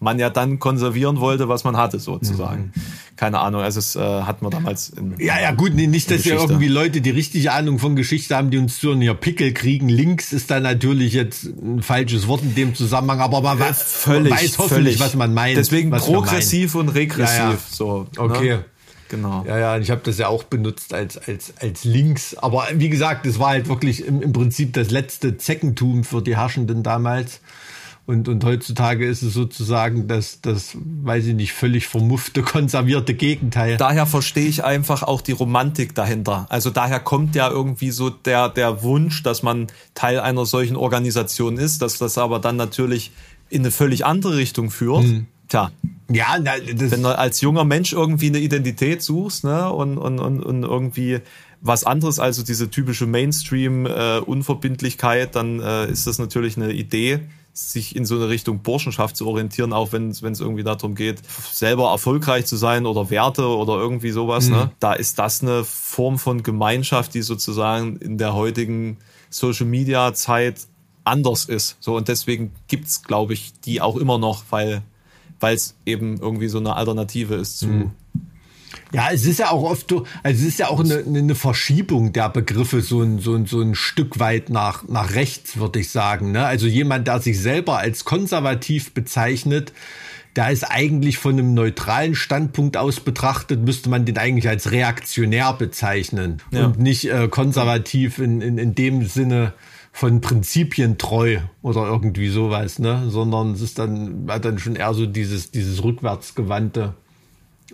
man ja dann konservieren wollte, was man hatte, sozusagen. Mhm. Keine Ahnung, also es äh, hat man damals in, Ja, ja, gut, nee, nicht, dass ja irgendwie Leute, die richtig Ahnung von Geschichte haben, die uns zu hier Pickel kriegen. Links ist da natürlich jetzt ein falsches Wort in dem Zusammenhang, aber man ja, völlig, weiß hoffentlich, völlig. was man meint. Deswegen progressiv und regressiv. Ja, ja. So, ne? okay. Ne? Genau. Ja, ja, ich habe das ja auch benutzt als, als, als links. Aber wie gesagt, das war halt wirklich im, im Prinzip das letzte Zeckentum für die Herrschenden damals. Und, und heutzutage ist es sozusagen das, das, weiß ich nicht, völlig vermuffte, konservierte Gegenteil. Daher verstehe ich einfach auch die Romantik dahinter. Also daher kommt ja irgendwie so der, der Wunsch, dass man Teil einer solchen Organisation ist, dass das aber dann natürlich in eine völlig andere Richtung führt. Mhm. Tja. Ja, na, das wenn du als junger Mensch irgendwie eine Identität suchst, ne, und, und, und, und irgendwie was anderes, also diese typische Mainstream-Unverbindlichkeit, äh, dann äh, ist das natürlich eine Idee, sich in so eine Richtung Burschenschaft zu orientieren, auch wenn es irgendwie darum geht, selber erfolgreich zu sein oder Werte oder irgendwie sowas. Ne? Mhm. Ne? Da ist das eine Form von Gemeinschaft, die sozusagen in der heutigen Social Media Zeit anders ist. So und deswegen gibt's, glaube ich, die auch immer noch, weil weil es eben irgendwie so eine Alternative ist zu mhm. Ja, es ist ja auch oft, also es ist ja auch eine, eine Verschiebung der Begriffe so ein, so ein, so ein Stück weit nach, nach rechts, würde ich sagen. Ne? Also jemand, der sich selber als konservativ bezeichnet, der ist eigentlich von einem neutralen Standpunkt aus betrachtet, müsste man den eigentlich als reaktionär bezeichnen ja. und nicht äh, konservativ in, in, in dem Sinne von Prinzipien treu oder irgendwie sowas, ne? Sondern es ist dann, hat dann schon eher so dieses, dieses rückwärtsgewandte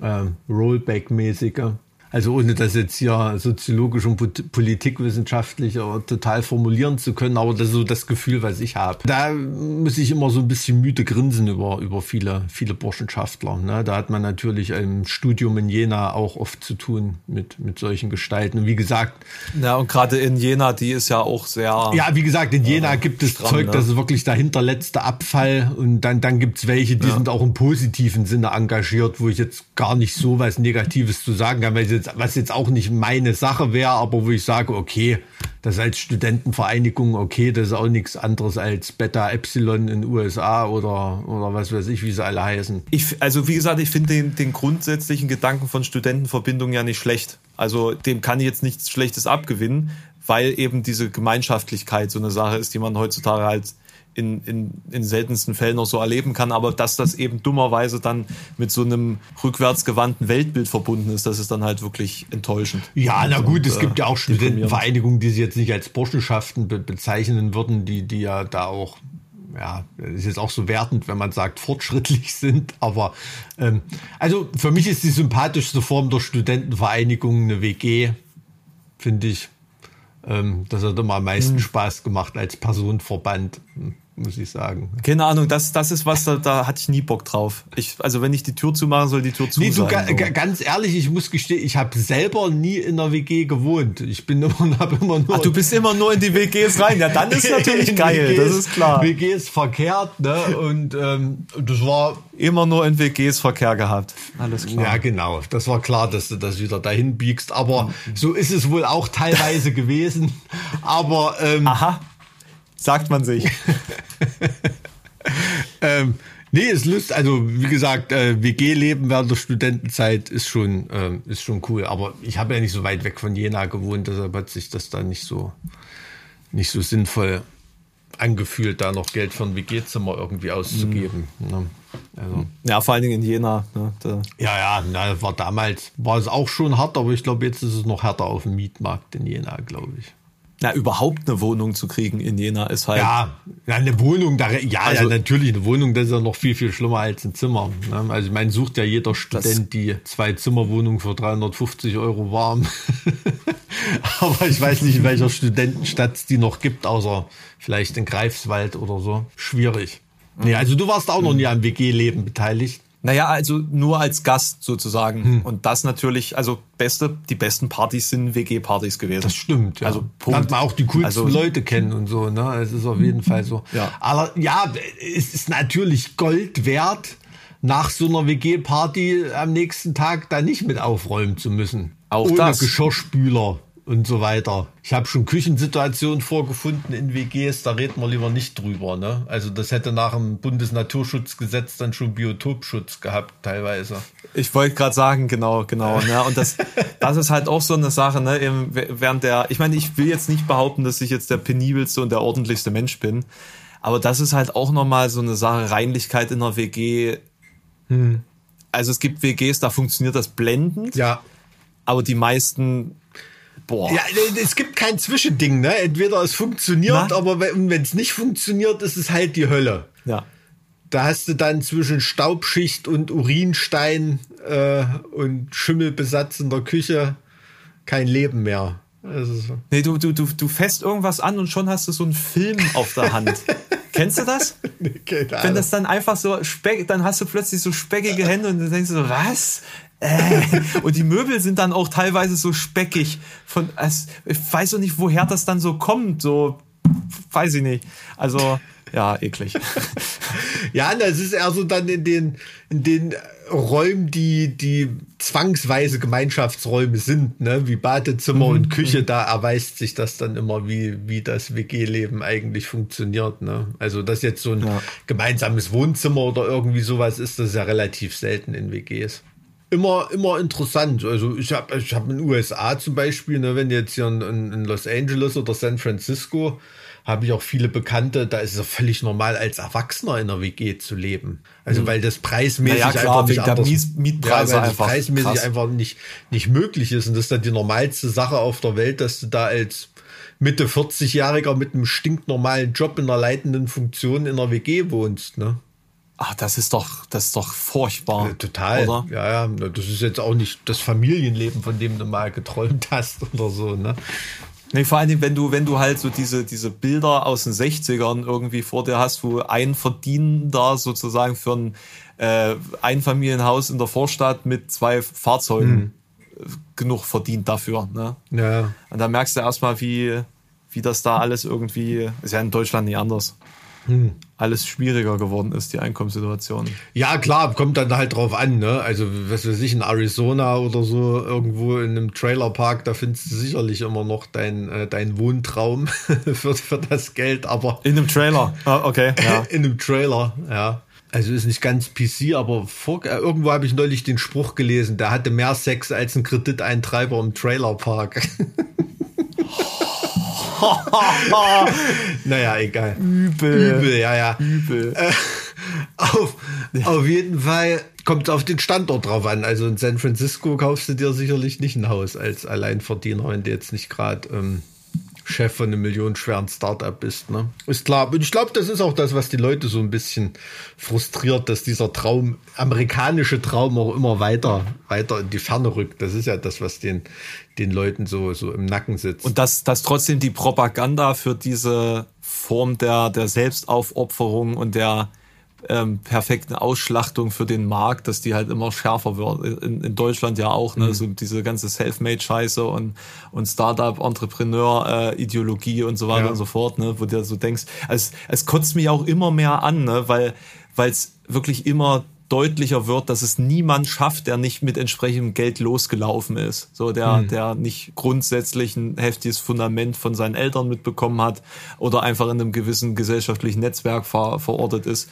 äh, Rollback-mäßige. Also ohne das jetzt hier soziologisch und politikwissenschaftlich total formulieren zu können, aber das ist so das Gefühl, was ich habe. Da muss ich immer so ein bisschen müde grinsen über, über viele, viele Burschenschaftler. Ne? Da hat man natürlich im Studium in Jena auch oft zu tun mit, mit solchen Gestalten. Und wie gesagt. Ja, und gerade in Jena, die ist ja auch sehr. Ja, wie gesagt, in Jena äh, gibt es stramm, Zeug, ne? das ist wirklich der hinterletzte Abfall. Und dann, dann gibt's welche, die ja. sind auch im positiven Sinne engagiert, wo ich jetzt gar nicht so was Negatives zu sagen kann, weil sie jetzt, was jetzt auch nicht meine Sache wäre, aber wo ich sage, okay, das als Studentenvereinigung, okay, das ist auch nichts anderes als Beta Epsilon in USA oder, oder was weiß ich, wie sie alle heißen. Ich, also wie gesagt, ich finde den, den grundsätzlichen Gedanken von Studentenverbindungen ja nicht schlecht. Also dem kann ich jetzt nichts Schlechtes abgewinnen, weil eben diese Gemeinschaftlichkeit so eine Sache ist, die man heutzutage halt in, in, in seltensten Fällen noch so erleben kann, aber dass das eben dummerweise dann mit so einem rückwärtsgewandten Weltbild verbunden ist, das ist dann halt wirklich enttäuschend. Ja, na gut, und, es gibt ja auch äh, Studentenvereinigungen, die sie jetzt nicht als Burschenschaften be bezeichnen würden, die, die ja da auch ja, ist jetzt auch so wertend, wenn man sagt, fortschrittlich sind. Aber ähm, also für mich ist die sympathischste Form der Studentenvereinigung eine WG, finde ich. Ähm, das hat immer am meisten hm. Spaß gemacht als Personenverband muss ich sagen. Keine Ahnung, das, das ist was, da, da hatte ich nie Bock drauf. Ich, also wenn ich die Tür zumachen soll, die Tür zu nee, du, sein. So. Ganz ehrlich, ich muss gestehen, ich habe selber nie in einer WG gewohnt. Ich bin immer, hab immer nur. Ach, du bist immer nur in die WGs rein. Ja, dann ist natürlich geil, WGs, das ist klar. WGs verkehrt, ne? Und ähm, das war immer nur in WGs Verkehr gehabt. Alles klar. Ja, genau. Das war klar, dass du das wieder dahin biegst. Aber mhm. so ist es wohl auch teilweise gewesen. Aber ähm, Aha sagt man sich. ähm, nee, ist lustig. Also wie gesagt, äh, WG-Leben während der Studentenzeit ist schon, ähm, ist schon cool. Aber ich habe ja nicht so weit weg von Jena gewohnt, deshalb hat sich das da nicht so, nicht so sinnvoll angefühlt, da noch Geld für ein WG-Zimmer irgendwie auszugeben. Mhm. Ne? Also. Ja, vor allen Dingen in Jena. Ne? Ja, ja, na, war damals, war es auch schon hart, aber ich glaube, jetzt ist es noch härter auf dem Mietmarkt in Jena, glaube ich. Na, überhaupt eine Wohnung zu kriegen in Jena ist halt. Ja, eine Wohnung, da, ja, also, ja, natürlich, eine Wohnung, das ist ja noch viel, viel schlimmer als ein Zimmer. Ne? Also, ich meine, sucht ja jeder Student die Zwei-Zimmer-Wohnung für 350 Euro warm. Aber ich weiß nicht, in welcher Studentenstadt es die noch gibt, außer vielleicht in Greifswald oder so. Schwierig. Nee, also du warst auch noch nie am WG-Leben beteiligt. Naja, also nur als Gast sozusagen. Hm. Und das natürlich, also beste, die besten Partys sind WG-Partys gewesen. Das stimmt, ja. Also Punkt. Lernt man auch die coolsten also, Leute kennen und so, ne? Es ist auf jeden Fall so. Ja. Aber ja, es ist natürlich Gold wert, nach so einer WG-Party am nächsten Tag da nicht mit aufräumen zu müssen. Auch Ohne das. Geschirrspüler und so weiter. Ich habe schon Küchensituationen vorgefunden in WGs, da reden wir lieber nicht drüber. Ne? Also das hätte nach dem Bundesnaturschutzgesetz dann schon Biotopschutz gehabt teilweise. Ich wollte gerade sagen, genau, genau. Ne? Und das, das ist halt auch so eine Sache, ne? während der, ich meine, ich will jetzt nicht behaupten, dass ich jetzt der penibelste und der ordentlichste Mensch bin, aber das ist halt auch nochmal so eine Sache, Reinlichkeit in der WG. Hm. Also es gibt WGs, da funktioniert das blendend. Ja. Aber die meisten Boah. Ja, es gibt kein Zwischending, ne? Entweder es funktioniert, Na? aber wenn es nicht funktioniert, ist es halt die Hölle. Ja. Da hast du dann zwischen Staubschicht und Urinstein äh, und Schimmelbesatz in der Küche kein Leben mehr. Also nee, du, du, du, du fässt irgendwas an und schon hast du so einen Film auf der Hand. Kennst du das? Nee. Wenn das dann einfach so speck, dann hast du plötzlich so speckige Hände und du denkst so, was? Äh. und die Möbel sind dann auch teilweise so speckig. Von, also, ich weiß auch nicht, woher das dann so kommt. So, weiß ich nicht. Also, ja, eklig. ja, das ist eher so dann in den, in den Räumen, die, die zwangsweise Gemeinschaftsräume sind, ne, wie Badezimmer mhm. und Küche, da erweist sich das dann immer, wie, wie das WG-Leben eigentlich funktioniert, ne. Also, dass jetzt so ein ja. gemeinsames Wohnzimmer oder irgendwie sowas ist, das ist ja relativ selten in WGs immer, immer interessant. Also ich habe ich hab in den USA zum Beispiel, ne, wenn jetzt hier in, in Los Angeles oder San Francisco, habe ich auch viele Bekannte, da ist es völlig normal, als Erwachsener in einer WG zu leben. Also, mhm. weil das preismäßig ja, klar, einfach nicht anders, Mies Mietpreise ja, das preismäßig krass. einfach nicht, nicht möglich ist. Und das ist dann die normalste Sache auf der Welt, dass du da als Mitte 40-Jähriger mit einem stinknormalen Job in einer leitenden Funktion in einer WG wohnst, ne? Ach, das ist doch, das ist doch furchtbar. Ja, total. Oder? Ja, ja. Das ist jetzt auch nicht das Familienleben, von dem du mal geträumt hast oder so, ne? Nee, vor allen Dingen, wenn du, wenn du halt so diese, diese Bilder aus den 60ern irgendwie vor dir hast, wo ein Verdienender sozusagen für ein äh, Einfamilienhaus in der Vorstadt mit zwei Fahrzeugen hm. genug verdient dafür. Ne? Ja. Und da merkst du erstmal, wie, wie das da alles irgendwie, ist ja in Deutschland nicht anders hm. alles schwieriger geworden ist, die Einkommenssituation. Ja, klar, kommt dann halt drauf an, ne? Also, was weiß ich, in Arizona oder so, irgendwo in einem Trailerpark, da findest du sicherlich immer noch dein, äh, dein Wohntraum für, für das Geld, aber. In einem Trailer, ah, okay. Ja. in einem Trailer, ja. Also ist nicht ganz PC, aber vor, äh, irgendwo habe ich neulich den Spruch gelesen, der hatte mehr Sex als ein Krediteintreiber im Trailerpark. naja, egal. Übel. Übel, ja, ja. Übel. Äh, auf, auf jeden Fall kommt es auf den Standort drauf an. Also in San Francisco kaufst du dir sicherlich nicht ein Haus als Alleinverdiener, wenn du jetzt nicht gerade ähm, Chef von einem millionenschweren Startup bist. Ne? Ist klar. Und ich glaube, das ist auch das, was die Leute so ein bisschen frustriert, dass dieser Traum, amerikanische Traum auch immer weiter, weiter in die Ferne rückt. Das ist ja das, was den, den Leuten so, so im Nacken sitzt. Und dass, dass trotzdem die Propaganda für diese Form der, der Selbstaufopferung und der ähm, perfekten Ausschlachtung für den Markt, dass die halt immer schärfer wird. In, in Deutschland ja auch, ne? Mhm. So diese ganze Selfmade-Scheiße und, und Startup-Entrepreneur-Ideologie und so weiter ja. und so fort, ne? Wo du so denkst, es, es kotzt mich auch immer mehr an, ne? Weil es wirklich immer deutlicher wird, dass es niemand schafft, der nicht mit entsprechendem Geld losgelaufen ist. So, der, mhm. der nicht grundsätzlich ein heftiges Fundament von seinen Eltern mitbekommen hat oder einfach in einem gewissen gesellschaftlichen Netzwerk ver, verortet ist.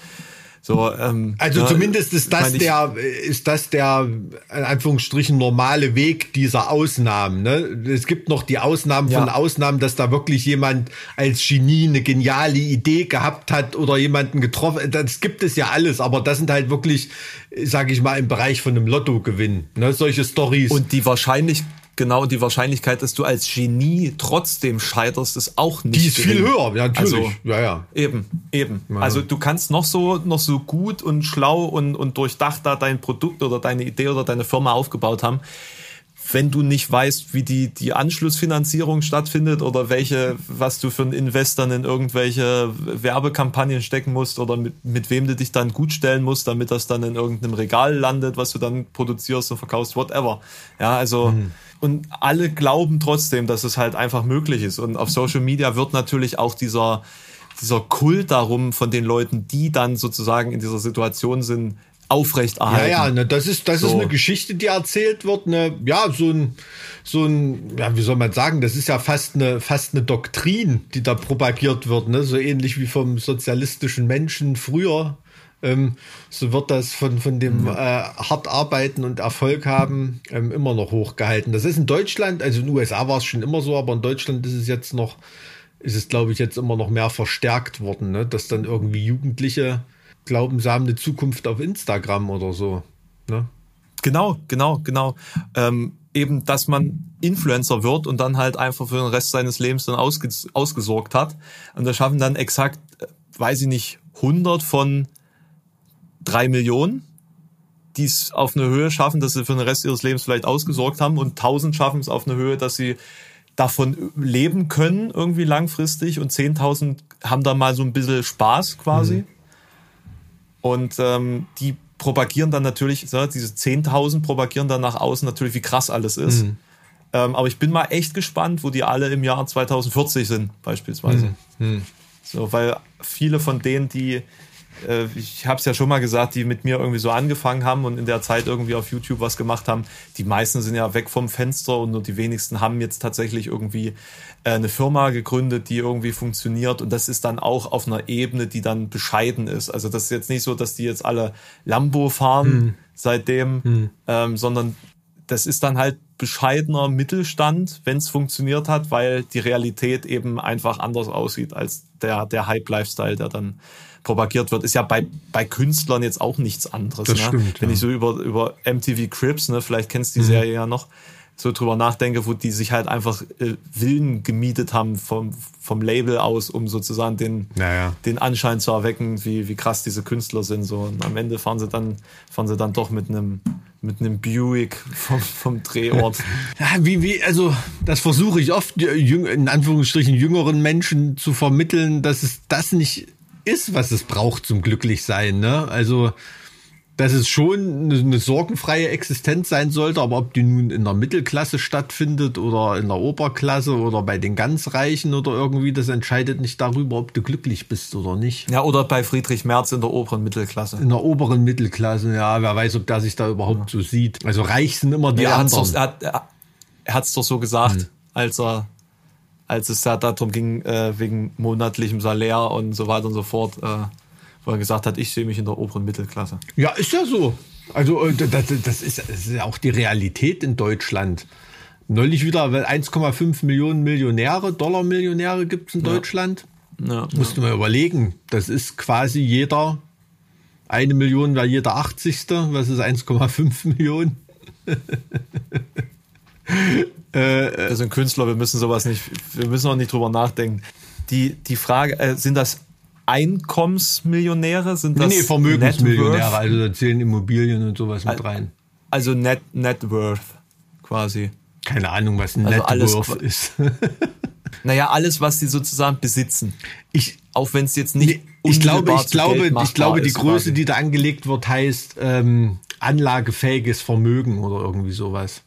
So, ähm, also ja, zumindest ist das der, ist das der, in Anführungsstrichen, normale Weg dieser Ausnahmen. Ne? Es gibt noch die Ausnahmen ja. von Ausnahmen, dass da wirklich jemand als Genie eine geniale Idee gehabt hat oder jemanden getroffen. Das gibt es ja alles, aber das sind halt wirklich, sage ich mal, im Bereich von einem Lottogewinn. Ne? Solche Stories. Und die wahrscheinlich genau die Wahrscheinlichkeit, dass du als Genie trotzdem scheiterst, ist auch nicht. Die ist gering. viel höher, ja, natürlich. Also, ja, ja. Eben, eben. Ja. Also du kannst noch so, noch so gut und schlau und, und durchdacht da dein Produkt oder deine Idee oder deine Firma aufgebaut haben wenn du nicht weißt, wie die, die Anschlussfinanzierung stattfindet oder welche, was du für einen Investor in irgendwelche Werbekampagnen stecken musst oder mit, mit wem du dich dann gut stellen musst, damit das dann in irgendeinem Regal landet, was du dann produzierst und verkaufst, whatever. Ja, also, mhm. und alle glauben trotzdem, dass es halt einfach möglich ist. Und auf Social Media wird natürlich auch dieser, dieser Kult darum von den Leuten, die dann sozusagen in dieser Situation sind, aufrechterhalten. Ja, ja, ne, das ist das so. ist eine Geschichte, die erzählt wird. Ne, ja, so ein so ein ja, wie soll man sagen, das ist ja fast eine fast eine Doktrin, die da propagiert wird. Ne, so ähnlich wie vom sozialistischen Menschen früher. Ähm, so wird das von, von dem mhm. äh, hart arbeiten und Erfolg haben ähm, immer noch hochgehalten. Das ist in Deutschland, also in den USA war es schon immer so, aber in Deutschland ist es jetzt noch, ist es glaube ich jetzt immer noch mehr verstärkt worden, ne? dass dann irgendwie Jugendliche glauben, sie haben eine Zukunft auf Instagram oder so. Ne? Genau, genau, genau. Ähm, eben, dass man Influencer wird und dann halt einfach für den Rest seines Lebens dann ausges ausgesorgt hat. Und da schaffen dann exakt, äh, weiß ich nicht, 100 von drei Millionen, die es auf eine Höhe schaffen, dass sie für den Rest ihres Lebens vielleicht ausgesorgt haben und 1000 schaffen es auf eine Höhe, dass sie davon leben können irgendwie langfristig und 10.000 haben da mal so ein bisschen Spaß quasi. Mhm. Und ähm, die propagieren dann natürlich, so, diese 10.000 propagieren dann nach außen natürlich, wie krass alles ist. Mhm. Ähm, aber ich bin mal echt gespannt, wo die alle im Jahr 2040 sind, beispielsweise. Mhm. mhm. So, weil viele von denen, die äh, ich habe es ja schon mal gesagt, die mit mir irgendwie so angefangen haben und in der Zeit irgendwie auf YouTube was gemacht haben. Die meisten sind ja weg vom Fenster und nur die wenigsten haben jetzt tatsächlich irgendwie äh, eine Firma gegründet, die irgendwie funktioniert. Und das ist dann auch auf einer Ebene, die dann bescheiden ist. Also das ist jetzt nicht so, dass die jetzt alle Lambo fahren hm. seitdem, hm. Ähm, sondern das ist dann halt bescheidener Mittelstand, wenn es funktioniert hat, weil die Realität eben einfach anders aussieht als der, der Hype-Lifestyle, der dann propagiert wird, ist ja bei, bei Künstlern jetzt auch nichts anderes. Das ne? stimmt, Wenn ja. ich so über, über MTV Crips, ne, vielleicht kennst du die mhm. Serie ja noch, so drüber nachdenke, wo die sich halt einfach äh, Villen gemietet haben vom, vom Label aus, um sozusagen den, naja. den Anschein zu erwecken, wie, wie krass diese Künstler sind. So. Und am Ende fahren sie dann, fahren sie dann doch mit einem mit einem Buick vom, vom Drehort. Ja, wie, wie, also, das versuche ich oft, in Anführungsstrichen, jüngeren Menschen zu vermitteln, dass es das nicht ist, was es braucht zum Glücklichsein, ne? Also, dass es schon eine, sorgenfreie Existenz sein sollte, aber ob die nun in der Mittelklasse stattfindet oder in der Oberklasse oder bei den ganz Reichen oder irgendwie, das entscheidet nicht darüber, ob du glücklich bist oder nicht. Ja, oder bei Friedrich Merz in der oberen Mittelklasse. In der oberen Mittelklasse, ja, wer weiß, ob der sich da überhaupt ja. so sieht. Also reich sind immer die ja, anderen. er hat es doch so gesagt, hm. als er als es ja darum ging, äh, wegen monatlichem Salär und so weiter und so fort, äh, wo er gesagt hat, ich sehe mich in der oberen Mittelklasse. Ja, ist ja so. Also äh, das, das, ist, das ist ja auch die Realität in Deutschland. Neulich wieder 1,5 Millionen Millionäre, Dollar-Millionäre gibt es in ja. Deutschland. Ja, Musst du mal überlegen. Das ist quasi jeder, eine Million war jeder 80. Was ist 1,5 Millionen? Äh, das sind Künstler, wir müssen sowas nicht, wir müssen auch nicht drüber nachdenken. Die, die Frage, äh, sind das Einkommensmillionäre? Sind das nee, nee, Vermögensmillionäre, also da zählen Immobilien und sowas mit rein. Also Net, Net Worth quasi. Keine Ahnung, was ein also Net Worth ist. naja, alles, was sie sozusagen besitzen. Ich, auch wenn es jetzt nicht nee, ich glaube, ich glaube, ich glaube, die Größe, quasi. die da angelegt wird, heißt ähm, anlagefähiges Vermögen oder irgendwie sowas.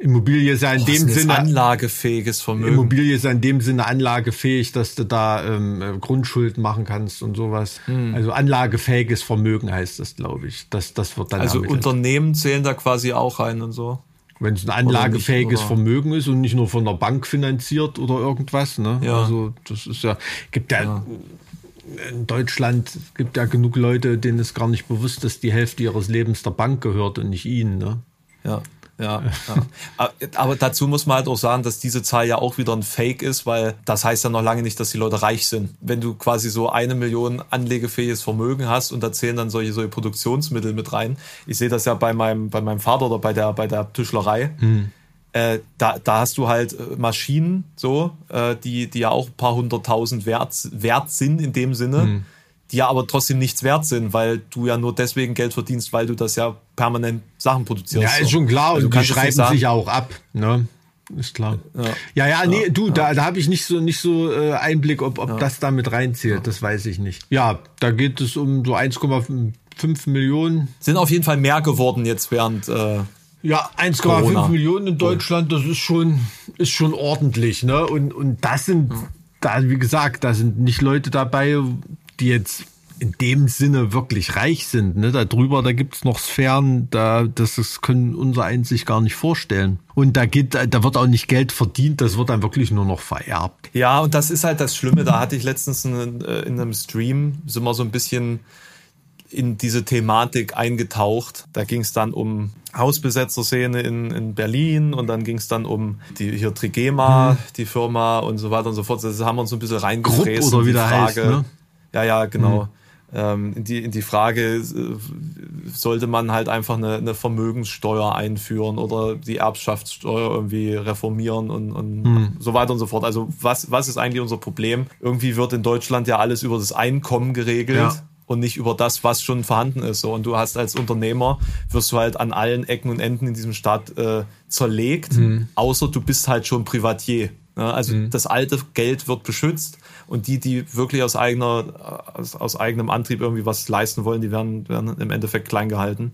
Immobilie ist ja in oh, dem Sinne anlagefähiges Vermögen. Immobilie ist ja in dem Sinne anlagefähig, dass du da ähm, äh, Grundschulden machen kannst und sowas. Hm. Also anlagefähiges Vermögen heißt das, glaube ich. Das, das wird dann also Unternehmen zählen da quasi auch rein und so. Wenn es ein anlagefähiges oder? Vermögen ist und nicht nur von der Bank finanziert oder irgendwas. Ne? Ja. Also das ist ja gibt ja, ja in Deutschland gibt ja genug Leute, denen ist gar nicht bewusst, dass die Hälfte ihres Lebens der Bank gehört und nicht ihnen. Ne? Ja. Ja, ja. Aber dazu muss man halt auch sagen, dass diese Zahl ja auch wieder ein Fake ist, weil das heißt ja noch lange nicht, dass die Leute reich sind. Wenn du quasi so eine Million anlegefähiges Vermögen hast und da zählen dann solche, solche Produktionsmittel mit rein. Ich sehe das ja bei meinem, bei meinem Vater oder bei der, bei der Tischlerei. Hm. Äh, da, da hast du halt äh, Maschinen, so, äh, die, die ja auch ein paar hunderttausend wert, wert sind in dem Sinne. Hm die ja aber trotzdem nichts wert sind, weil du ja nur deswegen Geld verdienst, weil du das ja permanent Sachen produzierst. Ja, ist schon klar. Also und die schreiben sich auch ab. Ne? Ist klar. Ja, ja, ja nee, du, ja. da, da habe ich nicht so nicht so äh, Einblick, ob, ob ja. das damit reinzählt. Das weiß ich nicht. Ja, da geht es um so 1,5 Millionen. Sind auf jeden Fall mehr geworden jetzt während. Äh, ja, 1,5 Millionen in Deutschland, das ist schon, ist schon ordentlich, ne? Und, und das sind, da, wie gesagt, da sind nicht Leute dabei, die jetzt in dem Sinne wirklich reich sind. Ne? Darüber, da gibt's noch Sphären, da, das, das können unser eins sich gar nicht vorstellen. Und da geht, da wird auch nicht Geld verdient, das wird dann wirklich nur noch vererbt. Ja, und das ist halt das Schlimme. Da hatte ich letztens in, äh, in einem Stream, sind wir so ein bisschen in diese Thematik eingetaucht. Da ging es dann um Hausbesetzerszene in, in Berlin und dann ging es dann um die hier Trigema, hm. die Firma und so weiter und so fort. Das haben wir uns so ein bisschen reingefräst. Grupp oder wie der heißt, ne? Ja, ja, genau. Mhm. Ähm, in, die, in die Frage, äh, sollte man halt einfach eine, eine Vermögenssteuer einführen oder die Erbschaftssteuer irgendwie reformieren und, und mhm. so weiter und so fort. Also was, was ist eigentlich unser Problem? Irgendwie wird in Deutschland ja alles über das Einkommen geregelt. Ja und nicht über das, was schon vorhanden ist. So. Und du hast als Unternehmer, wirst du halt an allen Ecken und Enden in diesem Staat äh, zerlegt, mhm. außer du bist halt schon Privatier. Ja, also mhm. das alte Geld wird beschützt und die, die wirklich aus eigener, aus, aus eigenem Antrieb irgendwie was leisten wollen, die werden, werden im Endeffekt klein gehalten.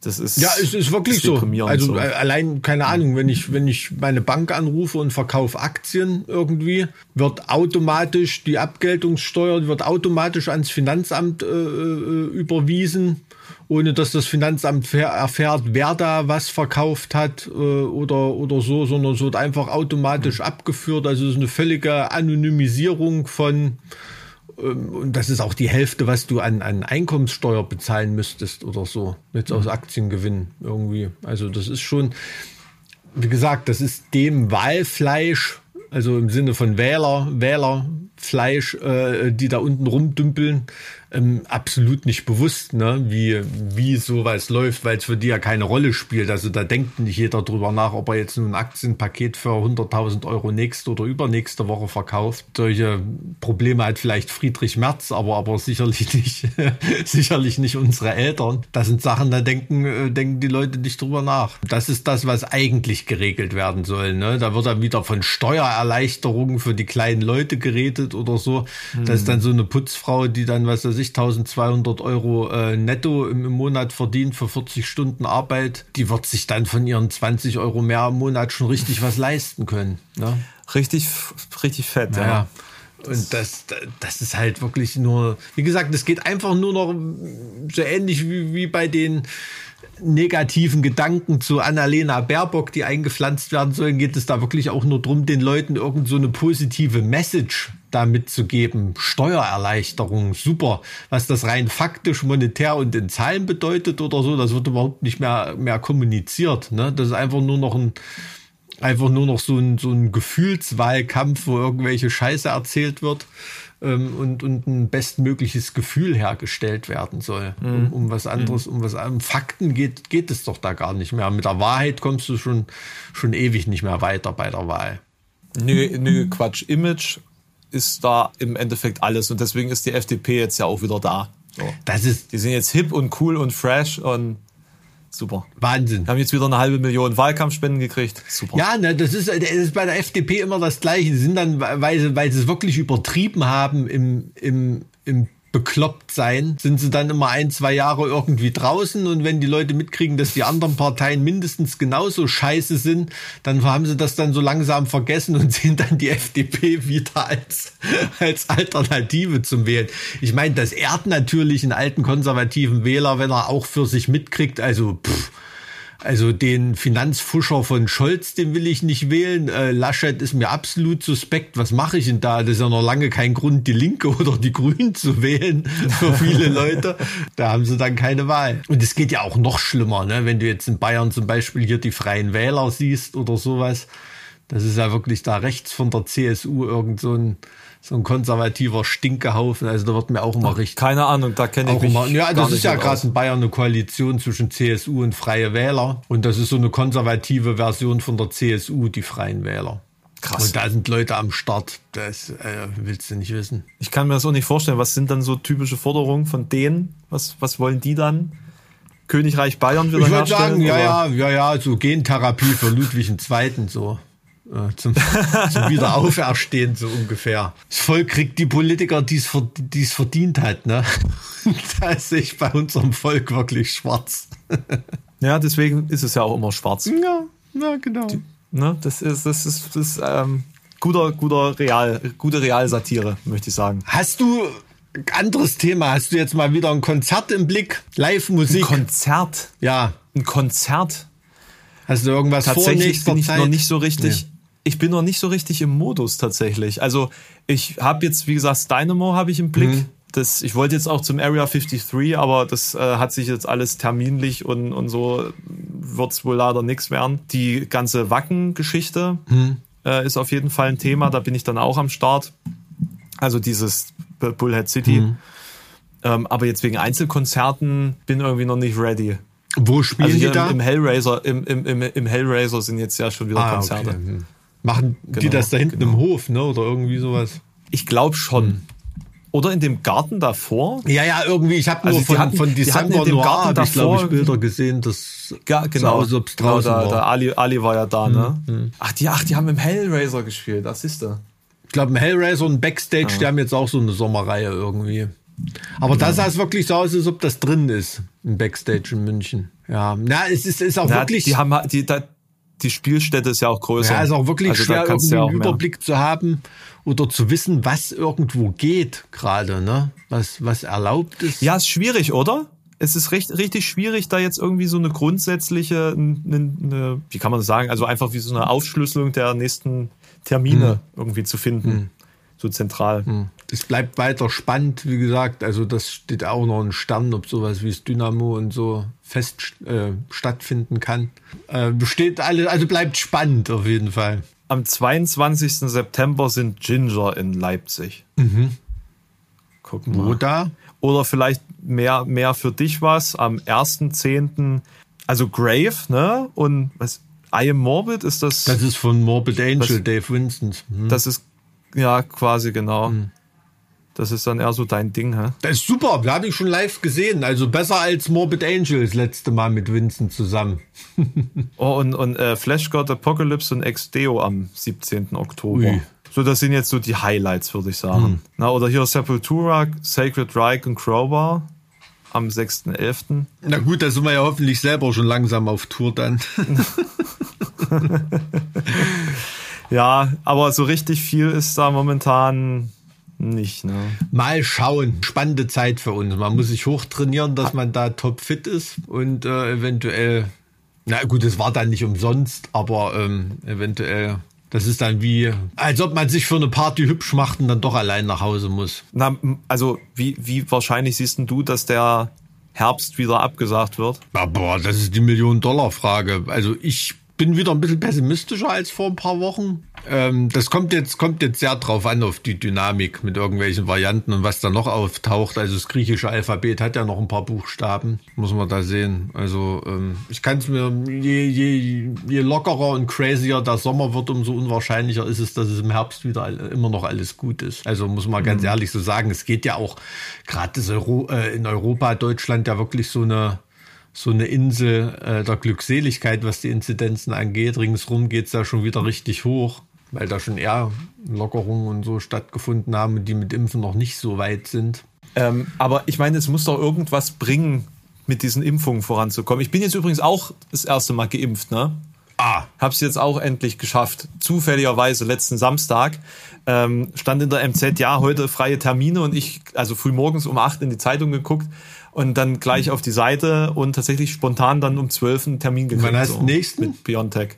Das ist ja, es ist wirklich so. Also so. allein keine Ahnung, wenn ich wenn ich meine Bank anrufe und verkaufe Aktien irgendwie, wird automatisch die Abgeltungssteuer wird automatisch ans Finanzamt äh, äh überwiesen ohne dass das Finanzamt erfährt, wer da was verkauft hat äh, oder, oder so, sondern es wird einfach automatisch mhm. abgeführt. Also es ist eine völlige Anonymisierung von, und das ist auch die Hälfte, was du an, an Einkommenssteuer bezahlen müsstest oder so, jetzt aus mhm. Aktiengewinn irgendwie. Also das ist schon, wie gesagt, das ist dem Wahlfleisch, also im Sinne von Wähler, Wählerfleisch, äh, die da unten rumdümpeln, ähm, absolut nicht bewusst, ne, wie, wie sowas läuft, weil es für die ja keine Rolle spielt. Also da denkt nicht jeder drüber nach, ob er jetzt ein Aktienpaket für 100.000 Euro nächste oder übernächste Woche verkauft. Solche Probleme hat vielleicht Friedrich Merz, aber, aber sicherlich nicht, sicherlich nicht unsere Eltern. Das sind Sachen, da denken, äh, denken die Leute nicht drüber nach. Das ist das, was eigentlich geregelt werden soll. Ne? Da wird dann wieder von Steuererleichterungen für die kleinen Leute geredet oder so. Hm. Das ist dann so eine Putzfrau, die dann, was weiß ich, 1200 Euro äh, netto im, im, Monat verdient für 40 Stunden Arbeit, die wird sich dann von ihren 20 Euro mehr im Monat schon richtig was leisten können. Ne? Richtig, richtig fett, naja. ja. Und das, das ist halt wirklich nur, wie gesagt, es geht einfach nur noch so ähnlich wie, wie bei den negativen Gedanken zu Annalena Baerbock, die eingepflanzt werden sollen, geht es da wirklich auch nur darum, den Leuten irgend so eine positive Message da mitzugeben. Steuererleichterung, super. Was das rein faktisch, monetär und in Zahlen bedeutet oder so, das wird überhaupt nicht mehr, mehr kommuniziert. Ne? Das ist einfach nur noch ein, einfach nur noch so ein, so ein Gefühlswahlkampf, wo irgendwelche Scheiße erzählt wird ähm, und, und ein bestmögliches Gefühl hergestellt werden soll. Mhm. Um, um, was anderes, mhm. um was um Fakten geht, geht es doch da gar nicht mehr. Mit der Wahrheit kommst du schon, schon ewig nicht mehr weiter bei der Wahl. Nö, nö, Quatsch. Image ist da im Endeffekt alles und deswegen ist die FDP jetzt ja auch wieder da. So. Das ist die sind jetzt hip und cool und fresh und Super. Wahnsinn. Wir haben jetzt wieder eine halbe Million Wahlkampfspenden gekriegt. Super. Ja, ne, das, ist, das ist bei der FDP immer das Gleiche. Sie sind dann, weil sie, weil sie es wirklich übertrieben haben im, im, im bekloppt sein, sind sie dann immer ein, zwei Jahre irgendwie draußen und wenn die Leute mitkriegen, dass die anderen Parteien mindestens genauso scheiße sind, dann haben sie das dann so langsam vergessen und sehen dann die FDP wieder als, als Alternative zum Wählen. Ich meine, das ehrt natürlich einen alten konservativen Wähler, wenn er auch für sich mitkriegt, also pff, also den Finanzfuscher von Scholz, den will ich nicht wählen. Äh, Laschet ist mir absolut suspekt. Was mache ich denn da? Das ist ja noch lange kein Grund, die Linke oder die Grünen zu wählen für viele Leute. Da haben sie dann keine Wahl. Und es geht ja auch noch schlimmer, ne? wenn du jetzt in Bayern zum Beispiel hier die Freien Wähler siehst oder sowas. Das ist ja wirklich da rechts von der CSU irgend so ein so ein konservativer Stinkehaufen. Also da wird mir auch immer richtig. Keine Ahnung, da kenne ich mich immer, Ja, das ist ja gerade in Bayern eine Koalition zwischen CSU und Freie Wähler. Und das ist so eine konservative Version von der CSU, die Freien Wähler. Krass. Und da sind Leute am Start, das äh, willst du nicht wissen. Ich kann mir das auch nicht vorstellen. Was sind dann so typische Forderungen von denen? Was, was wollen die dann? Königreich Bayern wieder Ich würde sagen, ja, ja, ja, ja, so Gentherapie für Ludwig II. so. Äh, zum, zum Wiederauferstehen, so ungefähr. Das Volk kriegt die Politiker, die es verdient hat. Ne? da sehe ich bei unserem Volk wirklich schwarz. ja, deswegen ist es ja auch immer schwarz. Ja, ja genau. Die, ne, das ist, das ist, das ist ähm, guter, guter Real, gute Realsatire, möchte ich sagen. Hast du anderes Thema. Hast du jetzt mal wieder ein Konzert im Blick? Live-Musik? Ein Konzert? Ja. Ein Konzert? Hast du irgendwas Tatsächlich vor bin ich Zeit? noch nicht so richtig. Nee ich bin noch nicht so richtig im Modus tatsächlich. Also ich habe jetzt, wie gesagt, Dynamo habe ich im Blick. Mhm. Das, ich wollte jetzt auch zum Area 53, aber das äh, hat sich jetzt alles terminlich und, und so wird es wohl leider nichts werden. Die ganze Wacken-Geschichte mhm. äh, ist auf jeden Fall ein Thema, da bin ich dann auch am Start. Also dieses Bullhead City. Mhm. Ähm, aber jetzt wegen Einzelkonzerten bin irgendwie noch nicht ready. Wo spielen also die da? Im Hellraiser, im, im, im, im Hellraiser sind jetzt ja schon wieder ah, Konzerte. Okay. Mhm. Machen genau, die das da hinten genau. im Hof, ne? Oder irgendwie sowas? Ich glaube schon. Hm. Oder in dem Garten davor? Ja, ja, irgendwie. Ich habe nur also von, hatten, von December die Garten davor, ich glaube ich Bilder gesehen, das ja, genau, sah aus, genau, draußen da, war. Da Ali, Ali war ja da, ne? Hm, hm. Ach, die, ach, die haben im Hellraiser gespielt, das ist da. Ich glaube, im Hellraiser und Backstage, ja. die haben jetzt auch so eine Sommerreihe irgendwie. Aber ja. da sah es wirklich so aus, als ob das drin ist, im Backstage in München. Ja, na, es ist, ist auch Na, wirklich. Die haben, die, da, die Spielstätte ist ja auch größer. Ja, ist auch wirklich also schwer, irgendwie einen Überblick zu haben oder zu wissen, was irgendwo geht gerade, ne? Was, was erlaubt ist. Ja, ist schwierig, oder? Es ist recht, richtig schwierig, da jetzt irgendwie so eine grundsätzliche, eine, eine, wie kann man das sagen, also einfach wie so eine Aufschlüsselung der nächsten Termine hm. irgendwie zu finden. Hm. So zentral. Hm. Es bleibt weiter spannend, wie gesagt. Also das steht auch noch ein Stern, ob sowas wie das Dynamo und so fest äh, stattfinden kann. Äh, besteht alle, also bleibt spannend auf jeden Fall. Am 22. September sind Ginger in Leipzig. Mhm. Gucken Wo da? Oder vielleicht mehr, mehr für dich was. Am 1.10. Also Grave, ne? Und was? I Am Morbid ist das. Das ist von Morbid Angel, das, Dave Winston. Hm. Das ist, ja, quasi genau. Hm. Das ist dann eher so dein Ding, hä? Das ist super, da habe ich schon live gesehen. Also besser als Morbid Angel das letzte Mal mit Vincent zusammen. oh, und, und äh, Flash God Apocalypse und Ex-Deo am 17. Oktober. Ui. So, das sind jetzt so die Highlights, würde ich sagen. Hm. Na, oder hier Sepultura, Sacred Reich und Crowbar am 6.11. Na gut, da sind wir ja hoffentlich selber schon langsam auf Tour dann. ja, aber so richtig viel ist da momentan nicht, ne? Mal schauen. Spannende Zeit für uns. Man muss sich hochtrainieren, dass man da topfit ist und äh, eventuell, na gut, es war dann nicht umsonst, aber ähm, eventuell das ist dann wie, als ob man sich für eine Party hübsch macht und dann doch allein nach Hause muss. Na, also wie, wie wahrscheinlich siehst du, dass der Herbst wieder abgesagt wird? Aber das ist die Million-Dollar-Frage. Also ich bin wieder ein bisschen pessimistischer als vor ein paar Wochen. Ähm, das kommt jetzt, kommt jetzt sehr drauf an, auf die Dynamik mit irgendwelchen Varianten und was da noch auftaucht. Also das griechische Alphabet hat ja noch ein paar Buchstaben, muss man da sehen. Also ähm, ich kann es mir, je, je, je lockerer und crazier der Sommer wird, umso unwahrscheinlicher ist es, dass es im Herbst wieder immer noch alles gut ist. Also muss man ganz mhm. ehrlich so sagen, es geht ja auch gerade Euro, äh, in Europa, Deutschland ja wirklich so eine so eine Insel äh, der Glückseligkeit, was die Inzidenzen angeht. Ringsrum geht es da schon wieder richtig hoch, weil da schon eher Lockerungen und so stattgefunden haben, die mit Impfen noch nicht so weit sind. Ähm, aber ich meine, es muss doch irgendwas bringen, mit diesen Impfungen voranzukommen. Ich bin jetzt übrigens auch das erste Mal geimpft, ne? Ah. Hab's jetzt auch endlich geschafft. Zufälligerweise letzten Samstag ähm, stand in der MZ, ja, heute freie Termine und ich, also früh morgens um acht in die Zeitung geguckt und dann gleich auf die Seite und tatsächlich spontan dann um 12 einen Termin gekriegt. Wann heißt so, nächsten? Mit Biontech.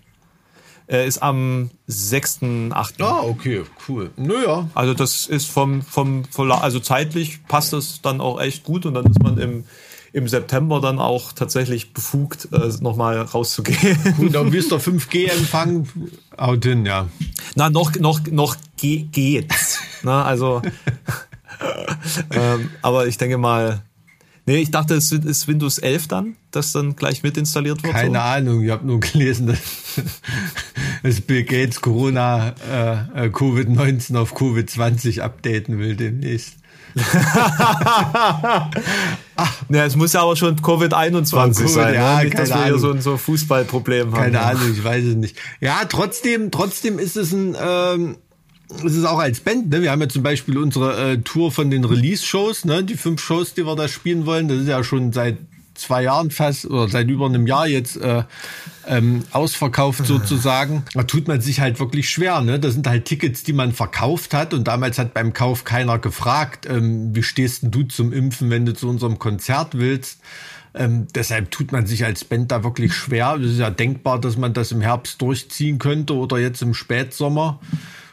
Äh, ist am 6.8. Ah, okay, cool. Naja. Also das ist vom, vom, also zeitlich passt das dann auch echt gut und dann ist man im, im September dann auch tatsächlich befugt, äh, nochmal rauszugehen. Gut, dann wirst du 5G-Empfang out hin, ja. Na, noch, noch, noch geht's. Na, also, ähm, aber ich denke mal, Nee, ich dachte, es ist Windows 11 dann, das dann gleich mit installiert wird. Keine so. Ahnung, ich habe nur gelesen, dass, dass Bill Gates Corona äh, äh Covid-19 auf Covid-20 updaten will demnächst. ja, es muss ja aber schon Covid-21 COVID, sein, ja, ne? dass wir hier so ein so Fußballproblem haben. Keine Ahnung, ich weiß es nicht. Ja, trotzdem, trotzdem ist es ein ähm, es ist auch als Band, ne? Wir haben ja zum Beispiel unsere äh, Tour von den Release-Shows, ne? Die fünf Shows, die wir da spielen wollen, das ist ja schon seit zwei Jahren fast oder seit über einem Jahr jetzt äh, ähm, ausverkauft sozusagen. Da tut man sich halt wirklich schwer. Ne? Das sind halt Tickets, die man verkauft hat und damals hat beim Kauf keiner gefragt, ähm, wie stehst denn du zum Impfen, wenn du zu unserem Konzert willst. Ähm, deshalb tut man sich als Band da wirklich schwer. Es ist ja denkbar, dass man das im Herbst durchziehen könnte oder jetzt im Spätsommer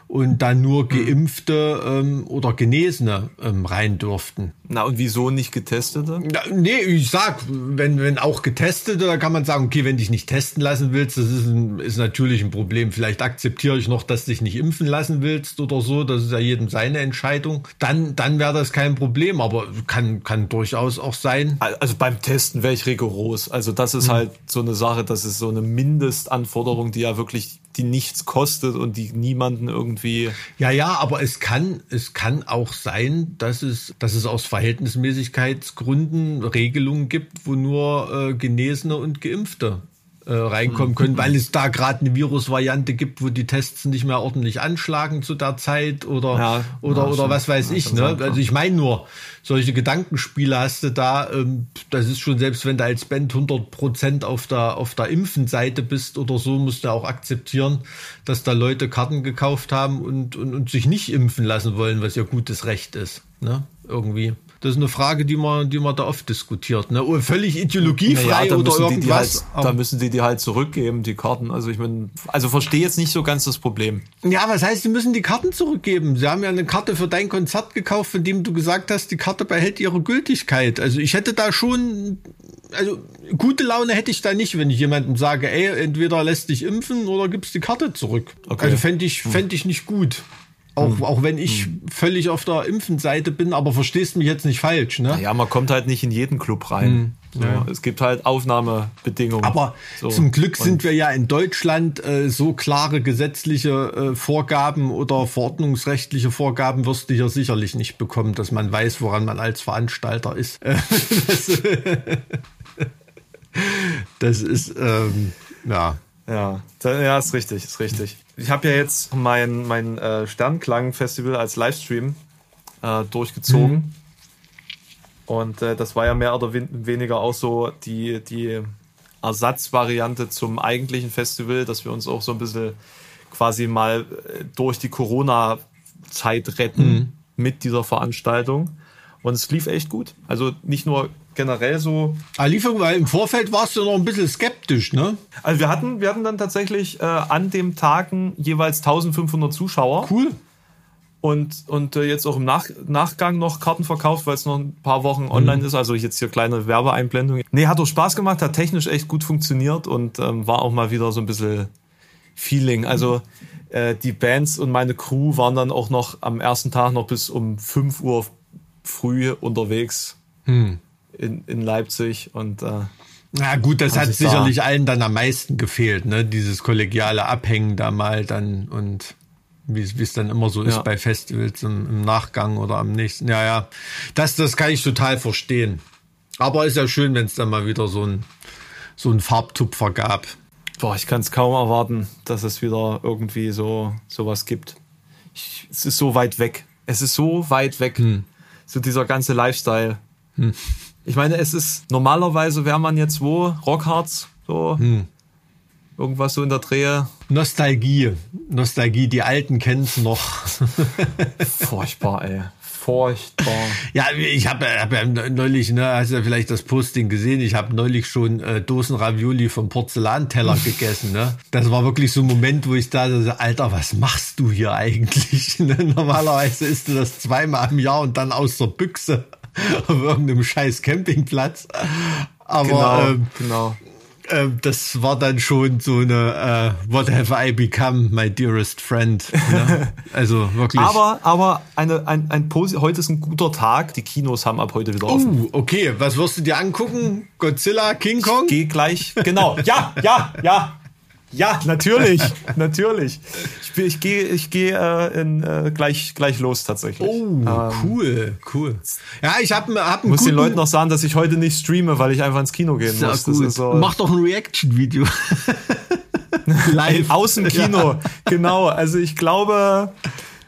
und dann nur hm. Geimpfte ähm, oder Genesene ähm, rein durften. Na und wieso nicht Getestete? Na, nee, ich sag, wenn, wenn auch Getestete, da kann man sagen, okay, wenn dich nicht testen lassen willst, das ist, ein, ist natürlich ein Problem. Vielleicht akzeptiere ich noch, dass dich nicht impfen lassen willst oder so, das ist ja jedem seine Entscheidung. Dann, dann wäre das kein Problem, aber kann, kann durchaus auch sein. Also beim Testen wäre ich rigoros. Also das ist mhm. halt so eine Sache, das ist so eine Mindestanforderung, die ja wirklich die nichts kostet und die niemanden irgendwie. Ja, ja, aber es kann, es kann auch sein, dass es, dass es aus Verhältnismäßigkeitsgründen Regelungen gibt, wo nur äh, Genesene und Geimpfte äh, reinkommen können, mhm. weil es da gerade eine Virusvariante gibt, wo die Tests nicht mehr ordentlich anschlagen zu der Zeit oder ja, oder ja, oder was weiß ich. Ne? Also ich meine nur, solche Gedankenspiele hast du da. Ähm, das ist schon selbst, wenn du als Band 100 Prozent auf der auf der Impfenseite bist oder so, musst du auch akzeptieren, dass da Leute Karten gekauft haben und und, und sich nicht impfen lassen wollen, was ja gutes Recht ist. Ne? Irgendwie. Das ist eine Frage, die man, die man da oft diskutiert. Ne? Völlig ideologiefrei naja, oder irgendwas. Halt, da müssen die die halt zurückgeben, die Karten. Also ich meine, also verstehe jetzt nicht so ganz das Problem. Ja, was heißt, sie müssen die Karten zurückgeben? Sie haben ja eine Karte für dein Konzert gekauft, von dem du gesagt hast, die Karte behält ihre Gültigkeit. Also ich hätte da schon, also gute Laune hätte ich da nicht, wenn ich jemandem sage, ey, entweder lässt dich impfen oder gibst die Karte zurück. Okay. Also fände ich, fänd ich nicht gut. Auch, hm. auch wenn ich hm. völlig auf der Impfenseite bin, aber verstehst mich jetzt nicht falsch, ne? Ja, man kommt halt nicht in jeden Club rein. Hm. So, ja. Es gibt halt Aufnahmebedingungen. Aber so. zum Glück sind wir ja in Deutschland äh, so klare gesetzliche äh, Vorgaben oder verordnungsrechtliche Vorgaben wirst du hier sicherlich nicht bekommen, dass man weiß, woran man als Veranstalter ist. das, das ist ähm, ja. Ja, ja, ist richtig, ist richtig. Ich habe ja jetzt mein, mein äh, Sternklang-Festival als Livestream äh, durchgezogen. Mhm. Und äh, das war ja mehr oder weniger auch so die, die Ersatzvariante zum eigentlichen Festival, dass wir uns auch so ein bisschen quasi mal äh, durch die Corona-Zeit retten mhm. mit dieser Veranstaltung. Und es lief echt gut. Also nicht nur generell so. Ah, Lieferung, weil im Vorfeld warst du noch ein bisschen skeptisch, ne? Also wir hatten, wir hatten dann tatsächlich äh, an dem Tagen jeweils 1500 Zuschauer. Cool und, und äh, jetzt auch im Nach Nachgang noch Karten verkauft, weil es noch ein paar Wochen mhm. online ist. Also jetzt hier kleine Werbeeinblendung. Nee, hat auch Spaß gemacht, hat technisch echt gut funktioniert und ähm, war auch mal wieder so ein bisschen Feeling. Also äh, die Bands und meine Crew waren dann auch noch am ersten Tag noch bis um 5 Uhr früh unterwegs mhm. In, in Leipzig und äh, na gut, das hat sicherlich da allen dann am meisten gefehlt, ne? Dieses kollegiale Abhängen da mal dann und wie es dann immer so ist ja. bei Festivals im, im, Nachgang oder am nächsten. Ja, ja, das, das kann ich total verstehen. Aber ist ja schön, wenn es dann mal wieder so ein, so ein Farbtupfer gab. Boah, ich kann es kaum erwarten, dass es wieder irgendwie so sowas gibt. Ich, es ist so weit weg. Es ist so weit weg. Hm. So dieser ganze Lifestyle. Hm. Ich meine, es ist normalerweise wäre man jetzt wo Rockhards so. Hm Irgendwas so in der Drehe. Nostalgie. Nostalgie, die Alten kennen es noch. Furchtbar, ey. Furchtbar. Ja, ich habe hab ja neulich, ne, hast ja vielleicht das Posting gesehen, ich habe neulich schon äh, Dosen Ravioli vom Porzellanteller gegessen. Ne? Das war wirklich so ein Moment, wo ich da so, Alter, was machst du hier eigentlich? Ne? Normalerweise isst du das zweimal im Jahr und dann aus der Büchse auf irgendeinem scheiß Campingplatz. Aber genau, ähm, genau äh, das war dann schon so eine uh, What have I become, my dearest friend. Ne? Also wirklich. aber aber eine, ein, ein heute ist ein guter Tag. Die Kinos haben ab heute wieder offen. Uh, okay. Was wirst du dir angucken? Godzilla, King Kong? Ich geh gleich. Genau. Ja, ja, ja. Ja, natürlich, natürlich. Ich, ich gehe ich geh, äh, äh, gleich, gleich los tatsächlich. Oh, ähm, cool, cool. Ja, ich habe hab einen Muss den Leuten noch sagen, dass ich heute nicht streame, weil ich einfach ins Kino gehen muss. So Mach doch ein Reaction-Video. Live. Aus dem Kino, ja. genau. Also ich glaube,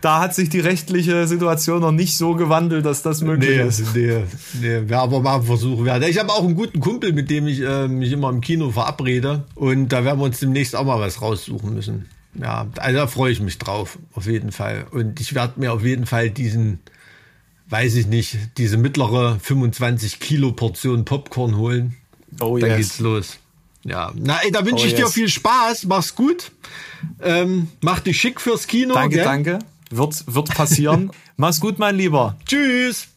da hat sich die rechtliche Situation noch nicht so gewandelt, dass das möglich nee, ist. Nee, nee, wäre aber mal ein Versuch wert. Ich habe auch einen guten Kumpel, mit dem ich äh, mich immer im Kino verabrede. Und da werden wir uns demnächst auch mal was raussuchen müssen. Ja, also da freue ich mich drauf, auf jeden Fall. Und ich werde mir auf jeden Fall diesen, weiß ich nicht, diese mittlere 25 Kilo Portion Popcorn holen. Oh, Dann yes. geht's los. Ja, na, ey, da wünsche oh, ich yes. dir viel Spaß. Mach's gut. Ähm, mach dich schick fürs Kino. Danke, gell? danke. Wird, wird passieren. Mach's gut, mein Lieber. Tschüss.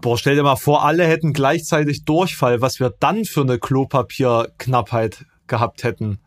Boah, stell dir mal vor, alle hätten gleichzeitig Durchfall, was wir dann für eine Klopapierknappheit gehabt hätten.